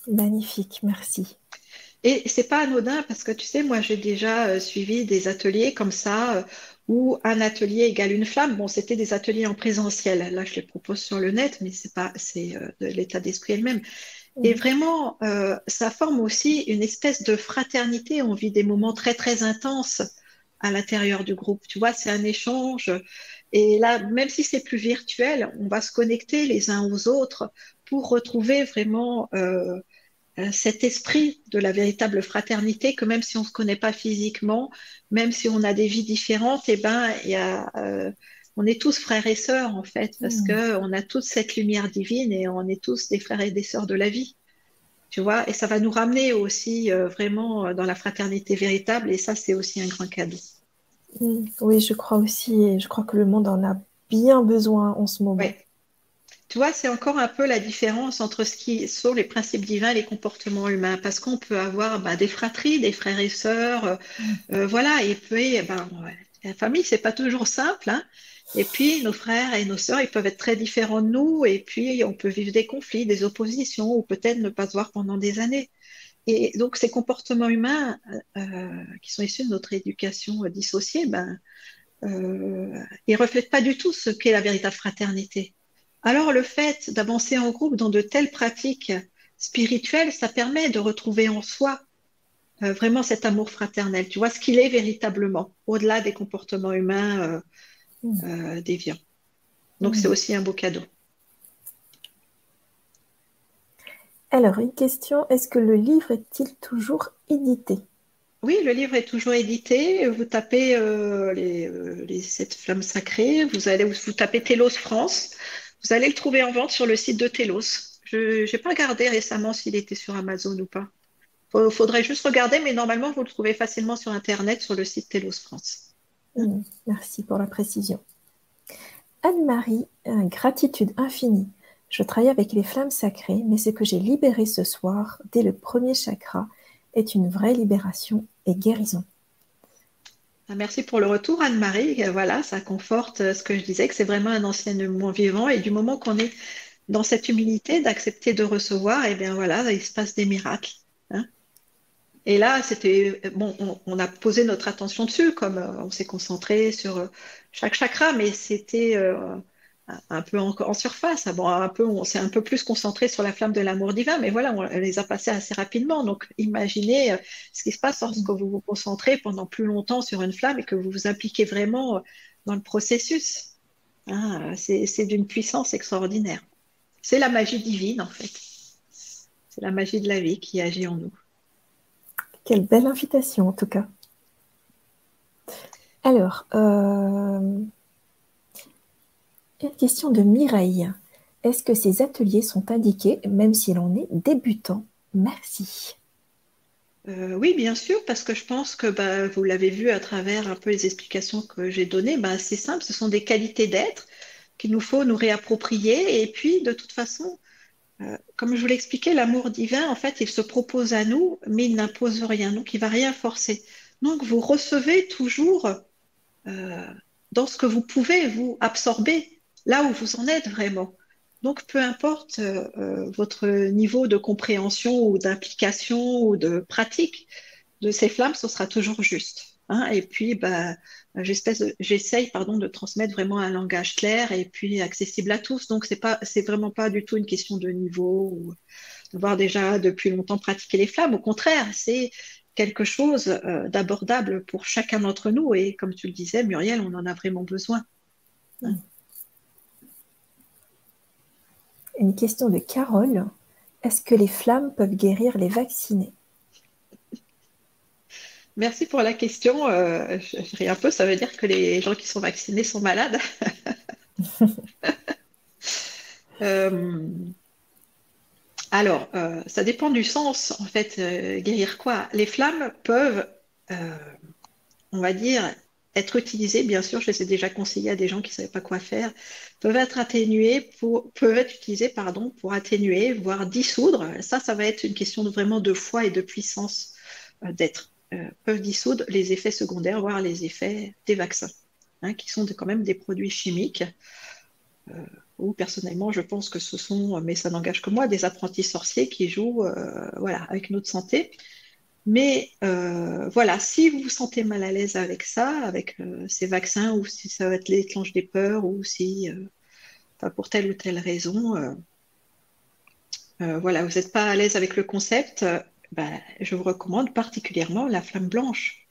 magnifique, merci. Et c'est pas anodin parce que tu sais, moi j'ai déjà euh, suivi des ateliers comme ça euh, où un atelier égale une flamme. Bon, c'était des ateliers en présentiel. Là, je les propose sur le net, mais c'est pas, c'est euh, de l'état d'esprit elle-même. Et vraiment, ça forme aussi une espèce de fraternité. On vit des moments très très intenses à l'intérieur du groupe. Tu vois, c'est un échange. Et là, même si c'est plus virtuel, on va se connecter les uns aux autres pour retrouver vraiment euh, euh, cet esprit de la véritable fraternité que même si on ne se connaît pas physiquement, même si on a des vies différentes, et eh ben, y a, euh, on est tous frères et sœurs en fait, parce mmh. que on a toute cette lumière divine et on est tous des frères et des sœurs de la vie. Tu vois, et ça va nous ramener aussi euh, vraiment dans la fraternité véritable, et ça, c'est aussi un grand cadeau. Mmh. Oui, je crois aussi, et je crois que le monde en a bien besoin en ce moment. Tu vois, c'est encore un peu la différence entre ce qui sont les principes divins et les comportements humains, parce qu'on peut avoir bah, des fratries, des frères et sœurs, euh, mm. euh, voilà, et puis ben, la famille, c'est pas toujours simple, hein. Et puis nos frères et nos sœurs, ils peuvent être très différents de nous, et puis on peut vivre des conflits, des oppositions, ou peut-être ne pas se voir pendant des années. Et donc ces comportements humains euh, qui sont issus de notre éducation dissociée, ben, euh, ils reflètent pas du tout ce qu'est la véritable fraternité. Alors le fait d'avancer en groupe dans de telles pratiques spirituelles, ça permet de retrouver en soi euh, vraiment cet amour fraternel. Tu vois ce qu'il est véritablement, au-delà des comportements humains euh, mmh. euh. Donc mmh. c'est aussi un beau cadeau. Alors, une question, est-ce que le livre est-il toujours édité? Oui, le livre est toujours édité. Vous tapez les, les, sept flammes sacrées, vous allez vous tapez Télos France. Vous allez le trouver en vente sur le site de Telos. Je n'ai pas regardé récemment s'il était sur Amazon ou pas. Il faudrait juste regarder, mais normalement, vous le trouvez facilement sur Internet, sur le site Telos France. Mmh, merci pour la précision. Anne-Marie, gratitude infinie. Je travaille avec les flammes sacrées, mais ce que j'ai libéré ce soir, dès le premier chakra, est une vraie libération et guérison. Ah, merci pour le retour, Anne-Marie. Euh, voilà, ça conforte euh, ce que je disais, que c'est vraiment un enseignement vivant. Et du moment qu'on est dans cette humilité d'accepter de recevoir, et eh bien voilà, il se passe des miracles. Et là, c'était bon, on, a posé notre attention dessus, comme euh, on s'est concentré sur chaque chakra, mais c'était un peu en, surface. Ah, un on s'est un peu plus concentré sur la flamme de l'amour divin, mais voilà, on les a passés assez rapidement. Donc, imaginez euh, ce qui se passe lorsque vous vous concentrez pendant plus longtemps sur une flamme et que vous vous impliquez vraiment euh, dans le processus. Hein, c'est d'une puissance extraordinaire. C'est la magie divine, en fait. C'est la magie de la vie qui agit en nous. Quelle belle invitation, en tout cas. Alors, euh, question de Mireille. Est-ce que ces ateliers sont indiqués même si l'on est débutant? Merci. Euh, oui, bien sûr, parce que je pense que bah, vous l'avez vu à travers un peu les explications que j'ai données. Bah, c'est simple, ce sont des qualités d'être qu'il nous faut nous réapproprier. Et puis, de toute façon, comme je vous l'expliquais, l'amour divin, en fait, il se propose à nous, mais il n'impose rien, donc il ne va rien forcer. Donc, vous recevez toujours euh, dans ce que vous pouvez vous absorber là où vous en êtes vraiment. Donc, peu importe euh, votre niveau de compréhension ou d'implication ou de pratique de ces flammes, ce sera toujours juste. Hein. Et puis, bah, j'essaye pardon, de transmettre vraiment un langage clair et puis accessible à tous. Donc, c'est pas, c'est vraiment pas du tout une question de niveau ou d'avoir déjà depuis longtemps pratiqué les flammes. Au contraire, c'est quelque chose euh, d'abordable pour chacun d'entre nous. Et comme tu le disais, Muriel, on en a vraiment besoin. Une question de Carole. Est-ce que les flammes peuvent guérir les vaccinés? Merci pour la question. Euh, je, ris un peu, ça veut dire que les gens qui sont vaccinés sont malades. Euh, alors, euh, ça dépend du sens, en fait, guérir quoi? Les flammes peuvent, on va dire, être utilisées, bien sûr, je les ai déjà conseillées à des gens qui ne savaient pas quoi faire, peuvent être atténuées pour, peuvent être utilisées, pardon, pour atténuer, voire dissoudre. Ça, ça va être une question de, vraiment de foi et de puissance d'être. Peuvent dissoudre les effets secondaires, voire les effets des vaccins, hein, qui sont quand même des produits chimiques ou personnellement, je pense que ce sont, mais ça n'engage que moi, des apprentis sorciers qui jouent euh, voilà, avec notre santé. Mais euh, voilà, si vous vous sentez mal à l'aise avec ça, avec euh, ces vaccins, ou si ça va être l'étrange des peurs, ou si, pour telle ou telle raison, voilà, vous n'êtes pas à l'aise avec le concept, ben, je vous recommande particulièrement la flamme blanche.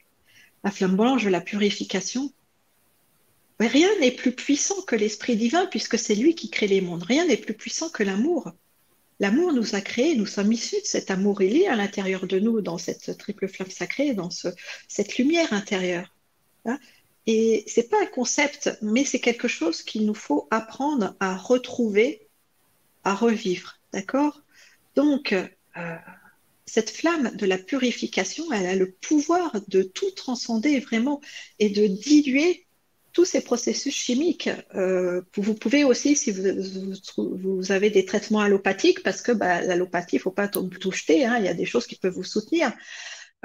La flamme blanche de la purification, rien n'est plus puissant que l'Esprit divin puisque c'est lui qui crée les mondes. Rien n'est plus puissant que l'amour. L'amour nous a créés, nous sommes issus de cet amour. Il est à l'intérieur de nous, dans cette triple flamme sacrée, dans cette lumière intérieure. Hein? Et c'est pas un concept, mais c'est quelque chose qu'il nous faut apprendre à retrouver, à revivre. D'accord? Donc, euh, cette flamme de la purification, elle a le pouvoir de tout transcender vraiment et de diluer tous ces processus chimiques. Euh, vous pouvez aussi, si vous, avez des traitements allopathiques, parce que bah, l'allopathie, il ne faut pas tout, jeter, hein, il y a des choses qui peuvent vous soutenir.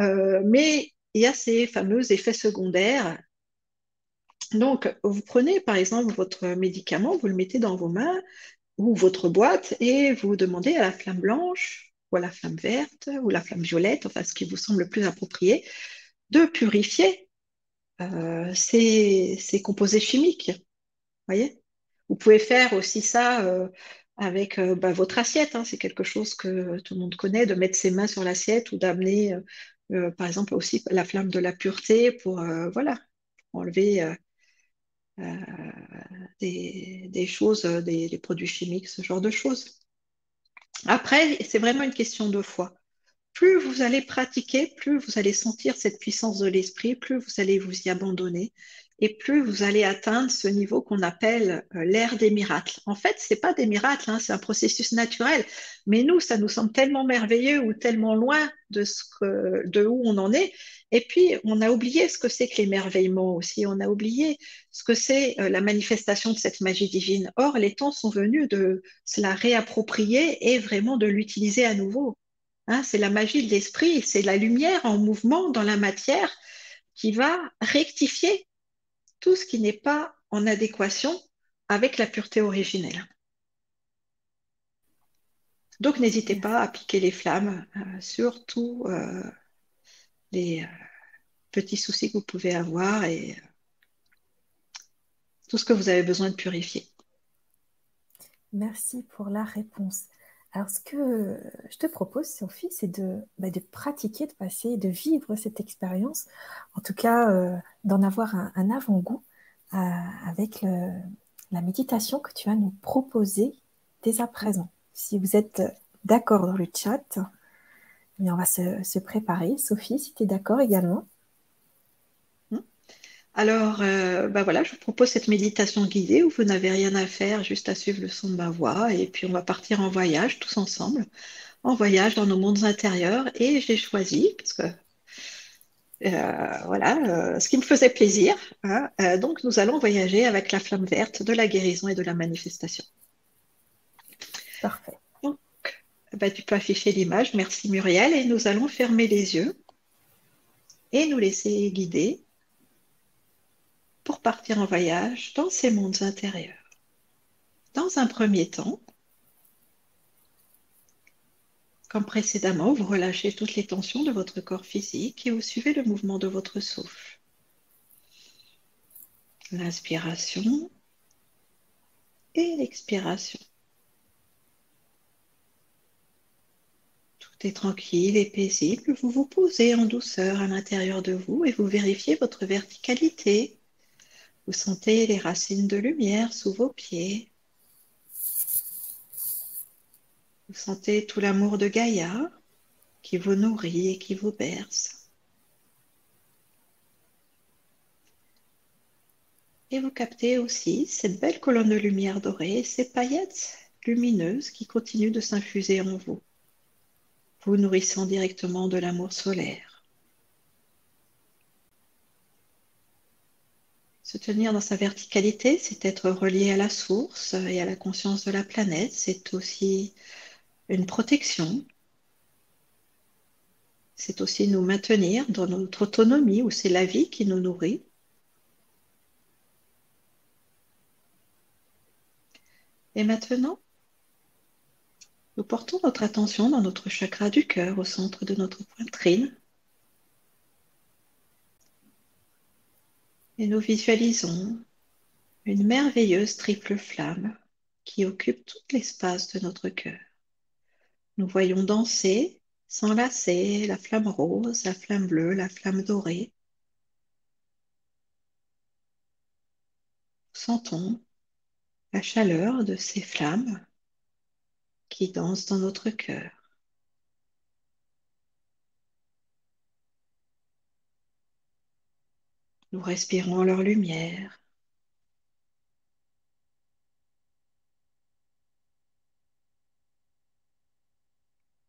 Euh, mais il y a ces fameux effets secondaires. Donc, vous prenez par exemple votre médicament, vous le mettez dans vos mains ou votre boîte et vous demandez à la flamme blanche ou la flamme verte ou la flamme violette, enfin ce qui vous semble le plus approprié, de purifier euh, ces, composés chimiques. Voyez? Vous pouvez faire aussi ça euh, avec euh, bah, votre assiette. Hein. C'est quelque chose que tout le monde connaît, de mettre ses mains sur l'assiette ou d'amener, par exemple, aussi la flamme de la pureté pour voilà, enlever des, choses, des produits chimiques, ce genre de choses. Après, c'est vraiment une question de foi plus vous allez pratiquer, plus vous allez sentir cette puissance de l'esprit, plus vous allez vous y abandonner et plus vous allez atteindre ce niveau qu'on appelle euh, l'ère des miracles. En fait, ce n'est pas des miracles, hein, c'est un processus naturel, mais nous, ça nous semble tellement merveilleux ou tellement loin de, ce de où on en est. Et puis, on a oublié ce que c'est que l'émerveillement aussi, on a oublié ce que c'est euh, la manifestation de cette magie divine. Or, les temps sont venus de se la réapproprier et vraiment de l'utiliser à nouveau. Hein, c'est la magie de l'esprit, c'est la lumière en mouvement dans la matière qui va rectifier tout ce qui n'est pas en adéquation avec la pureté originelle. Donc n'hésitez pas à piquer les flammes euh, sur tous euh, les euh, petits soucis que vous pouvez avoir et tout ce que vous avez besoin de purifier. Merci pour la réponse. Alors, ce que je te propose, Sophie, c'est de, bah, pratiquer, de passer, de vivre cette expérience, en tout cas euh, d'en avoir un, avant-goût euh, avec la méditation que tu vas nous proposer dès à présent. Si vous êtes d'accord dans le chat, on va se, se préparer. Sophie, si tu es d'accord également. Alors, euh, bah voilà, je vous propose cette méditation guidée où vous n'avez rien à faire, juste à suivre le son de ma voix. Et puis, on va partir en voyage tous ensemble, en voyage dans nos mondes intérieurs. Et j'ai choisi, parce que euh, voilà, euh, ce qui me faisait plaisir. Hein, donc, nous allons voyager avec la flamme verte de la guérison et de la manifestation. Parfait. Bah, tu peux afficher l'image. Merci Muriel. Et nous allons fermer les yeux et nous laisser guider pour partir en voyage dans ces mondes intérieurs. Dans un premier temps, comme précédemment, vous relâchez toutes les tensions de votre corps physique et vous suivez le mouvement de votre souffle. L'inspiration et l'expiration. Tranquille et paisible. Vous vous posez en douceur à l'intérieur de vous et vous vérifiez votre verticalité. Vous sentez les racines de lumière sous vos pieds. Vous sentez tout l'amour de Gaïa qui vous nourrit et qui vous berce. Et vous captez aussi cette belle colonne de lumière dorée ces paillettes lumineuses qui continuent de s'infuser en vous, vous nourrissant directement de l'amour solaire. Se tenir dans sa verticalité, c'est être relié à la source et à la conscience de la planète. C'est aussi une protection. C'est aussi nous maintenir dans notre autonomie où c'est la vie qui nous nourrit. Et maintenant, nous portons notre attention dans notre chakra du cœur, au centre de notre poitrine. Et nous visualisons une merveilleuse triple flamme qui occupe tout l'espace de notre cœur. Nous voyons danser, s'enlacer la flamme rose, la flamme bleue, la flamme dorée. Sentons la chaleur de ces flammes qui dansent dans notre cœur. Nous respirons leur lumière.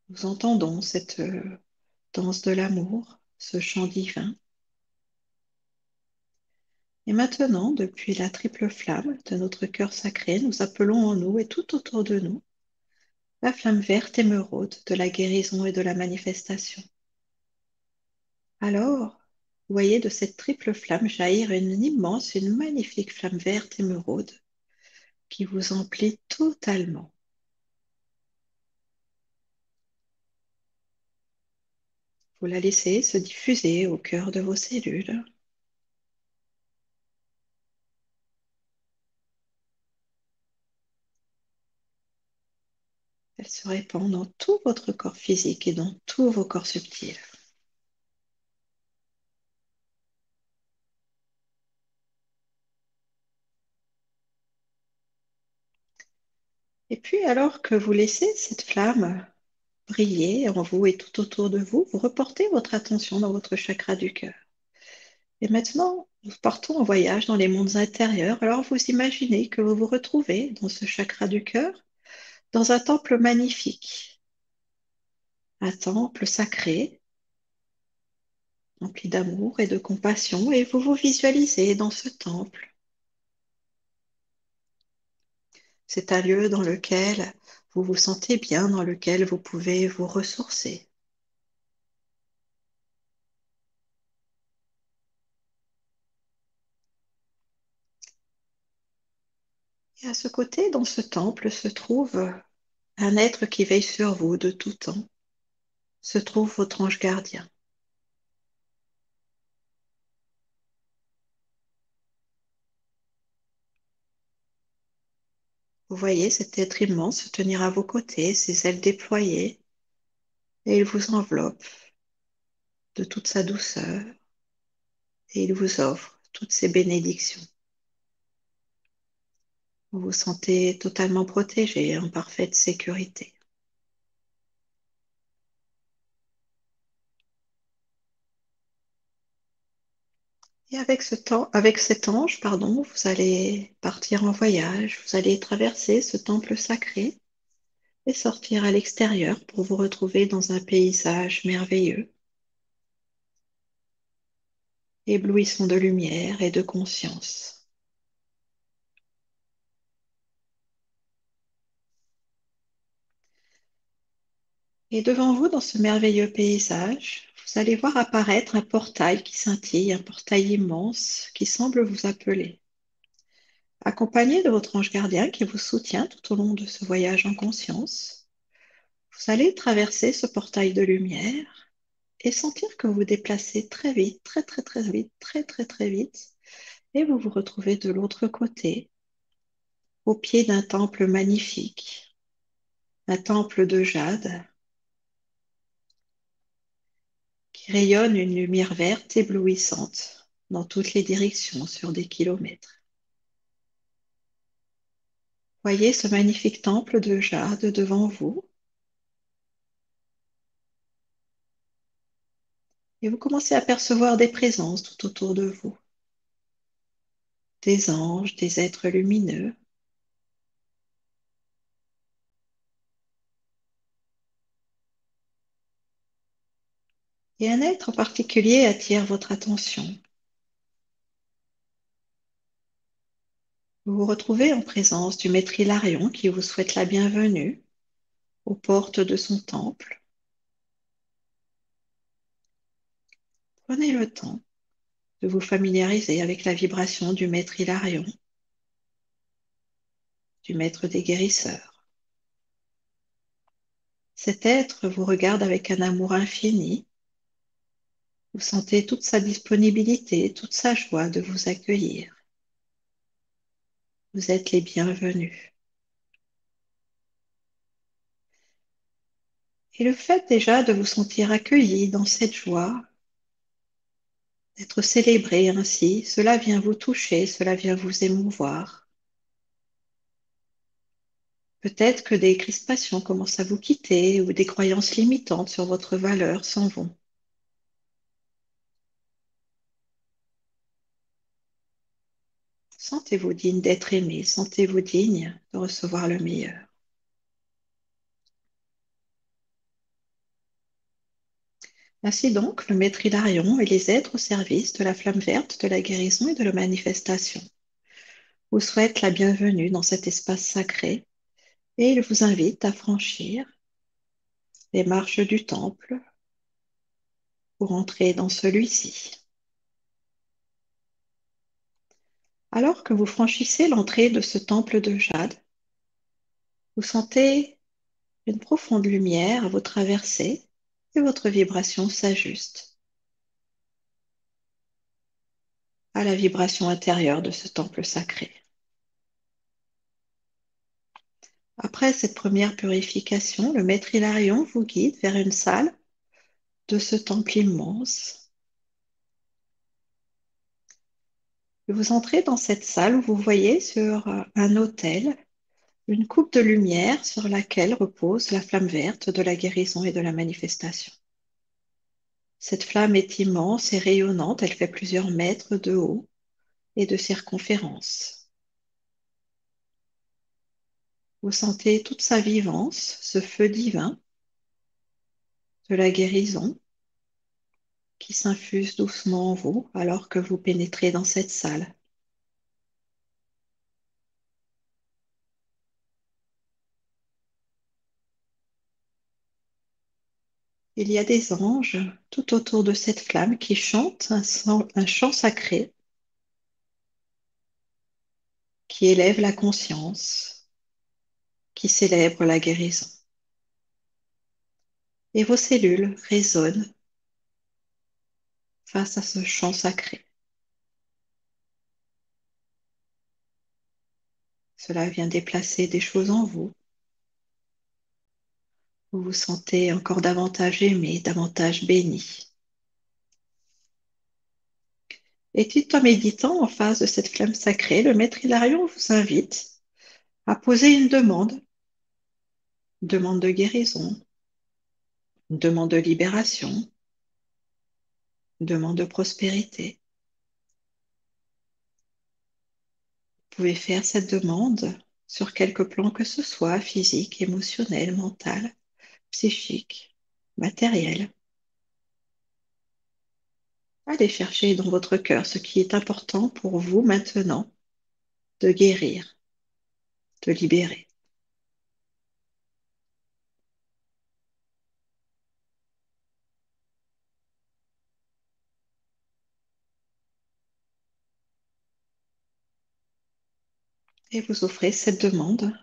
Nous entendons cette euh, danse de l'amour, ce chant divin. Et maintenant, depuis la triple flamme de notre cœur sacré, nous appelons en nous et tout autour de nous la flamme verte émeraude de la guérison et de la manifestation. Alors, voyez de cette triple flamme jaillir une immense, une magnifique flamme verte émeraude qui vous emplit totalement. Vous la laissez se diffuser au cœur de vos cellules. Elle se répand dans tout votre corps physique et dans tous vos corps subtils. Et puis alors que vous laissez cette flamme briller en vous et tout autour de vous, vous reportez votre attention dans votre chakra du cœur. Et maintenant, nous partons en voyage dans les mondes intérieurs. Alors vous imaginez que vous vous retrouvez dans ce chakra du cœur dans un temple magnifique, un temple sacré, rempli d'amour et de compassion, et vous vous visualisez dans ce temple. C'est un lieu dans lequel vous vous sentez bien, dans lequel vous pouvez vous ressourcer. Et à ce côté, dans ce temple, se trouve un être qui veille sur vous de tout temps. Se trouve votre ange gardien. Vous voyez cet être immense se tenir à vos côtés, ses ailes déployées, et il vous enveloppe de toute sa douceur, et il vous offre toutes ses bénédictions. Vous vous sentez totalement protégé, en parfaite sécurité. Et avec, ce temps, avec cet ange, pardon, vous allez partir en voyage, vous allez traverser ce temple sacré et sortir à l'extérieur pour vous retrouver dans un paysage merveilleux, éblouissant de lumière et de conscience. Et devant vous, dans ce merveilleux paysage, vous allez voir apparaître un portail qui scintille, un portail immense qui semble vous appeler. accompagné de votre ange gardien qui vous soutient tout au long de ce voyage en conscience, vous allez traverser ce portail de lumière et sentir que vous vous déplacez très vite, très très très vite, très très très vite, et vous vous retrouvez de l'autre côté, au pied d'un temple magnifique, un temple de jade rayonne une lumière verte éblouissante dans toutes les directions sur des kilomètres. Voyez ce magnifique temple de jade devant vous. Et vous commencez à percevoir des présences tout autour de vous. Des anges, des êtres lumineux. Et un être en particulier attire votre attention. Vous vous retrouvez en présence du maître Hilarion qui vous souhaite la bienvenue aux portes de son temple. Prenez le temps de vous familiariser avec la vibration du maître Hilarion, du maître des guérisseurs. Cet être vous regarde avec un amour infini. Vous sentez toute sa disponibilité, toute sa joie de vous accueillir. Vous êtes les bienvenus. Et le fait déjà de vous sentir accueilli dans cette joie, d'être célébré ainsi, cela vient vous toucher, cela vient vous émouvoir. Peut-être que des crispations commencent à vous quitter ou des croyances limitantes sur votre valeur s'en vont. Sentez-vous digne d'être aimé, sentez-vous digne de recevoir le meilleur. Ainsi donc, le maître Hilarion et les êtres au service de la flamme verte, de la guérison et de la manifestation vous souhaitent la bienvenue dans cet espace sacré et il vous invite à franchir les marches du temple pour entrer dans celui-ci. Alors que vous franchissez l'entrée de ce temple de jade, vous sentez une profonde lumière à vous traverser et votre vibration s'ajuste à la vibration intérieure de ce temple sacré. Après cette première purification, le maître Hilarion vous guide vers une salle de ce temple immense Vous entrez dans cette salle où vous voyez sur euh, un autel une coupe de lumière sur laquelle repose la flamme verte de la guérison et de la manifestation. Cette flamme est immense et rayonnante, elle fait plusieurs mètres de haut et de circonférence. Vous sentez toute sa vivance, ce feu divin de la guérison qui s'infuse doucement en vous alors que vous pénétrez dans cette salle. Il y a des anges tout autour de cette flamme qui chantent un, chant sacré qui élève la conscience, qui célèbre la guérison. Et vos cellules résonnent face à ce chant sacré. Cela vient déplacer des choses en vous. Vous vous sentez encore davantage aimé, davantage béni. Et tout en méditant en face de cette flamme sacrée, le maître Hilarion vous invite à poser une demande. Une demande de guérison, une demande de libération, demande de prospérité. Vous pouvez faire cette demande sur quelque plan que ce soit, physique, émotionnel, mental, psychique, matériel. Allez chercher dans votre cœur ce qui est important pour vous maintenant de guérir, de libérer. Et vous offrez cette demande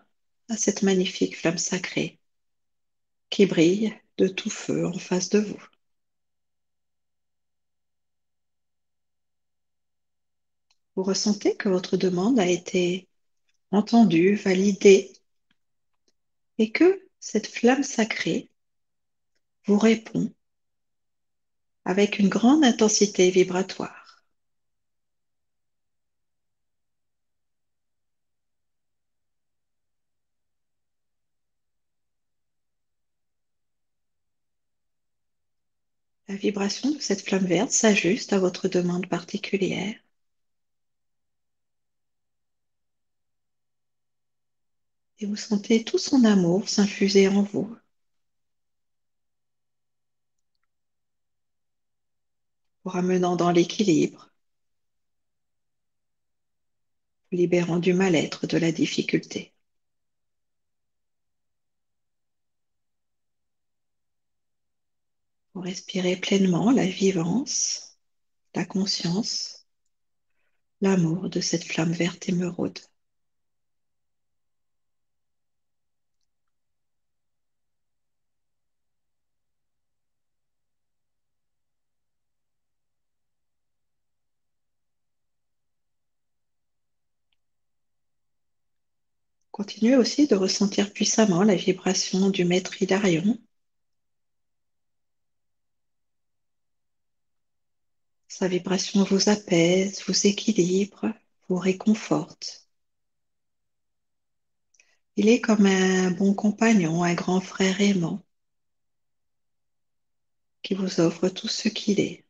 à cette magnifique flamme sacrée qui brille de tout feu en face de vous. Vous ressentez que votre demande a été entendue, validée, et que cette flamme sacrée vous répond avec une grande intensité vibratoire. Vibration de cette flamme verte s'ajuste à votre demande particulière. Et vous sentez tout son amour s'infuser en vous. Vous ramenant dans l'équilibre, vous libérant du mal-être, de la difficulté. Respirez pleinement la vivance, la conscience, l'amour de cette flamme verte émeraude. Continuez aussi de ressentir puissamment la vibration du maître Hilarion Sa vibration vous apaise, vous équilibre, vous réconforte. Il est comme un bon compagnon, un grand frère aimant qui vous offre tout ce qu'il est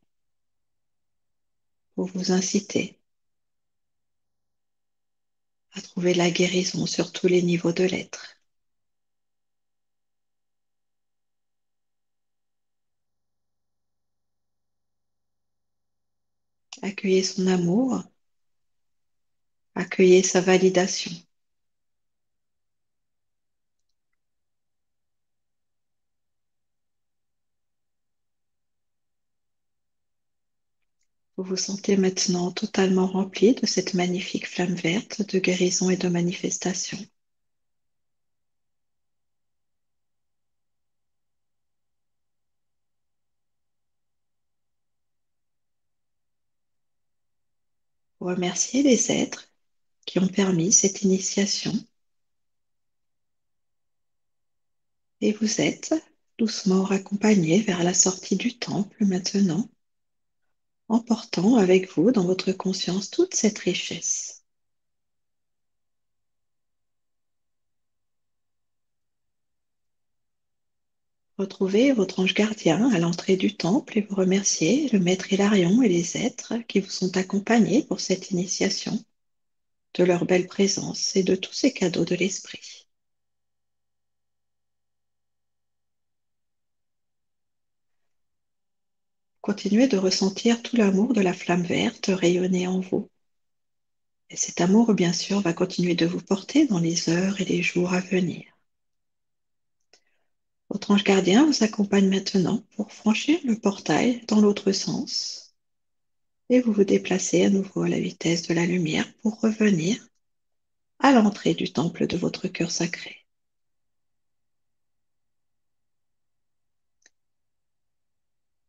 pour vous inciter à trouver la guérison sur tous les niveaux de l'être. Accueillez son amour. Accueillez sa validation. Vous vous sentez maintenant totalement rempli de cette magnifique flamme verte de guérison et de manifestation. Vous remerciez les êtres qui ont permis cette initiation. Et vous êtes doucement raccompagné vers la sortie du temple maintenant, emportant avec vous dans votre conscience toute cette richesse. Retrouvez votre ange gardien à l'entrée du temple et vous remerciez le maître Hilarion et les êtres qui vous sont accompagnés pour cette initiation, de leur belle présence et de tous ces cadeaux de l'esprit. Continuez de ressentir tout l'amour de la flamme verte rayonner en vous. Et cet amour, bien sûr, va continuer de vous porter dans les heures et les jours à venir. Votre ange gardien vous accompagne maintenant pour franchir le portail dans l'autre sens et vous vous déplacez à nouveau à la vitesse de la lumière pour revenir à l'entrée du temple de votre cœur sacré.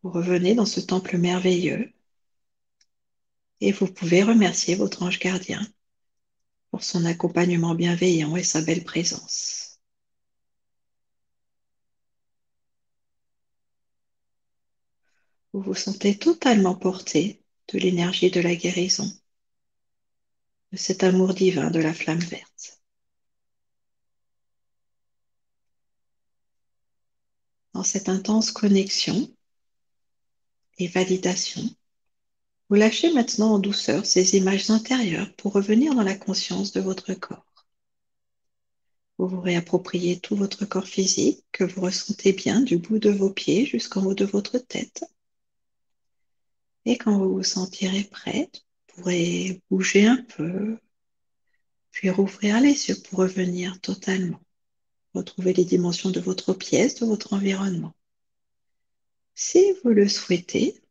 Vous revenez dans ce temple merveilleux et vous pouvez remercier votre ange gardien pour son accompagnement bienveillant et sa belle présence. Vous vous sentez totalement porté de l'énergie de la guérison, de cet amour divin de la flamme verte. Dans cette intense connexion et validation, vous lâchez maintenant en douceur ces images intérieures pour revenir dans la conscience de votre corps. Vous vous réappropriez tout votre corps physique que vous ressentez bien du bout de vos pieds jusqu'en haut de votre tête et quand vous vous sentirez prêt, vous pourrez bouger un peu, puis rouvrir les yeux pour revenir totalement. Retrouver les dimensions de votre pièce, de votre environnement. Si vous le souhaitez,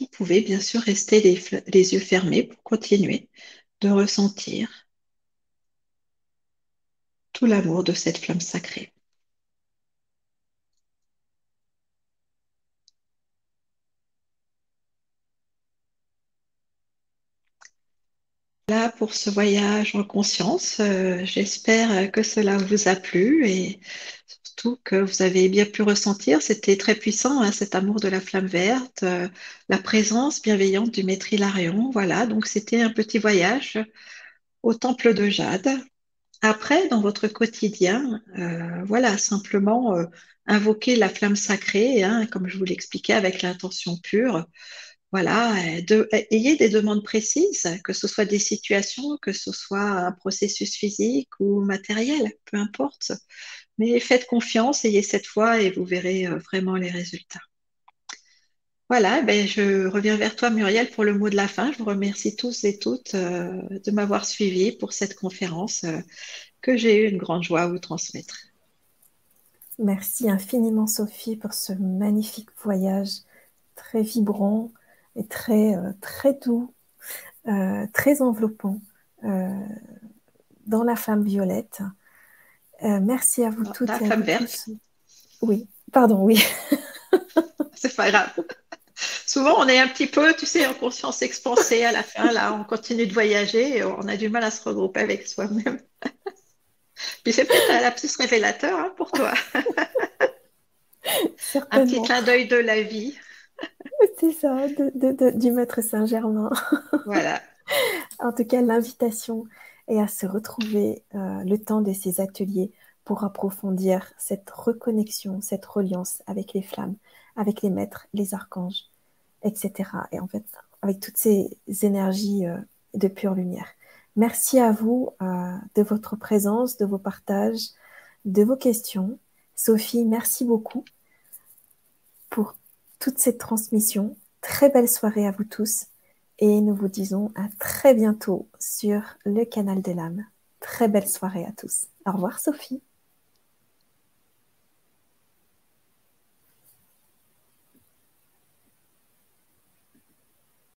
vous pouvez bien sûr rester les, les yeux fermés pour continuer de ressentir tout l'amour de cette flamme sacrée. Pour ce voyage en conscience. Euh, j'espère que cela vous a plu et surtout que vous avez bien pu ressentir. C'était très puissant, hein, cet amour de la flamme verte, euh, la présence bienveillante du maître Hilarion. Voilà, donc c'était un petit voyage au temple de Jade. Après, dans votre quotidien, euh, voilà, simplement invoquer la flamme sacrée, hein, comme je vous l'expliquais, avec l'intention pure voilà, de, ayez des demandes précises, que ce soit des situations, que ce soit un processus physique ou matériel, peu importe. Mais faites confiance, ayez cette foi et vous verrez euh, vraiment les résultats. Voilà, ben je reviens vers toi Muriel pour le mot de la fin. Je vous remercie tous et toutes euh, de m'avoir suivi pour cette conférence euh, que j'ai eu une grande joie à vous transmettre. Merci infiniment Sophie pour ce magnifique voyage très vibrant, est très, euh, très doux, euh, très enveloppant euh, dans la flamme violette. merci à vous toutes. La flamme verte. Oui, pardon, oui. C'est pas grave. Souvent, on est un petit peu, tu sais, en conscience expansée à la fin. Là, on continue de voyager et on a du mal à se regrouper avec soi-même. Puis c'est peut-être un lapsus révélateur hein, pour toi. un petit clin d'œil de la vie. C'est ça, du maître Saint-Germain. Voilà. en tout cas, l'invitation est à se retrouver euh, le temps de ces ateliers pour approfondir cette reconnexion, cette reliance avec les flammes, avec les maîtres, les archanges, etc. Et en fait, avec toutes ces énergies euh, de pure lumière. Merci à vous euh, de votre présence, de vos partages, de vos questions. Sophie, merci beaucoup pour toute cette transmission. Très belle soirée à vous tous et nous vous disons à très bientôt sur le canal de l'âme. Très belle soirée à tous. Au revoir Sophie.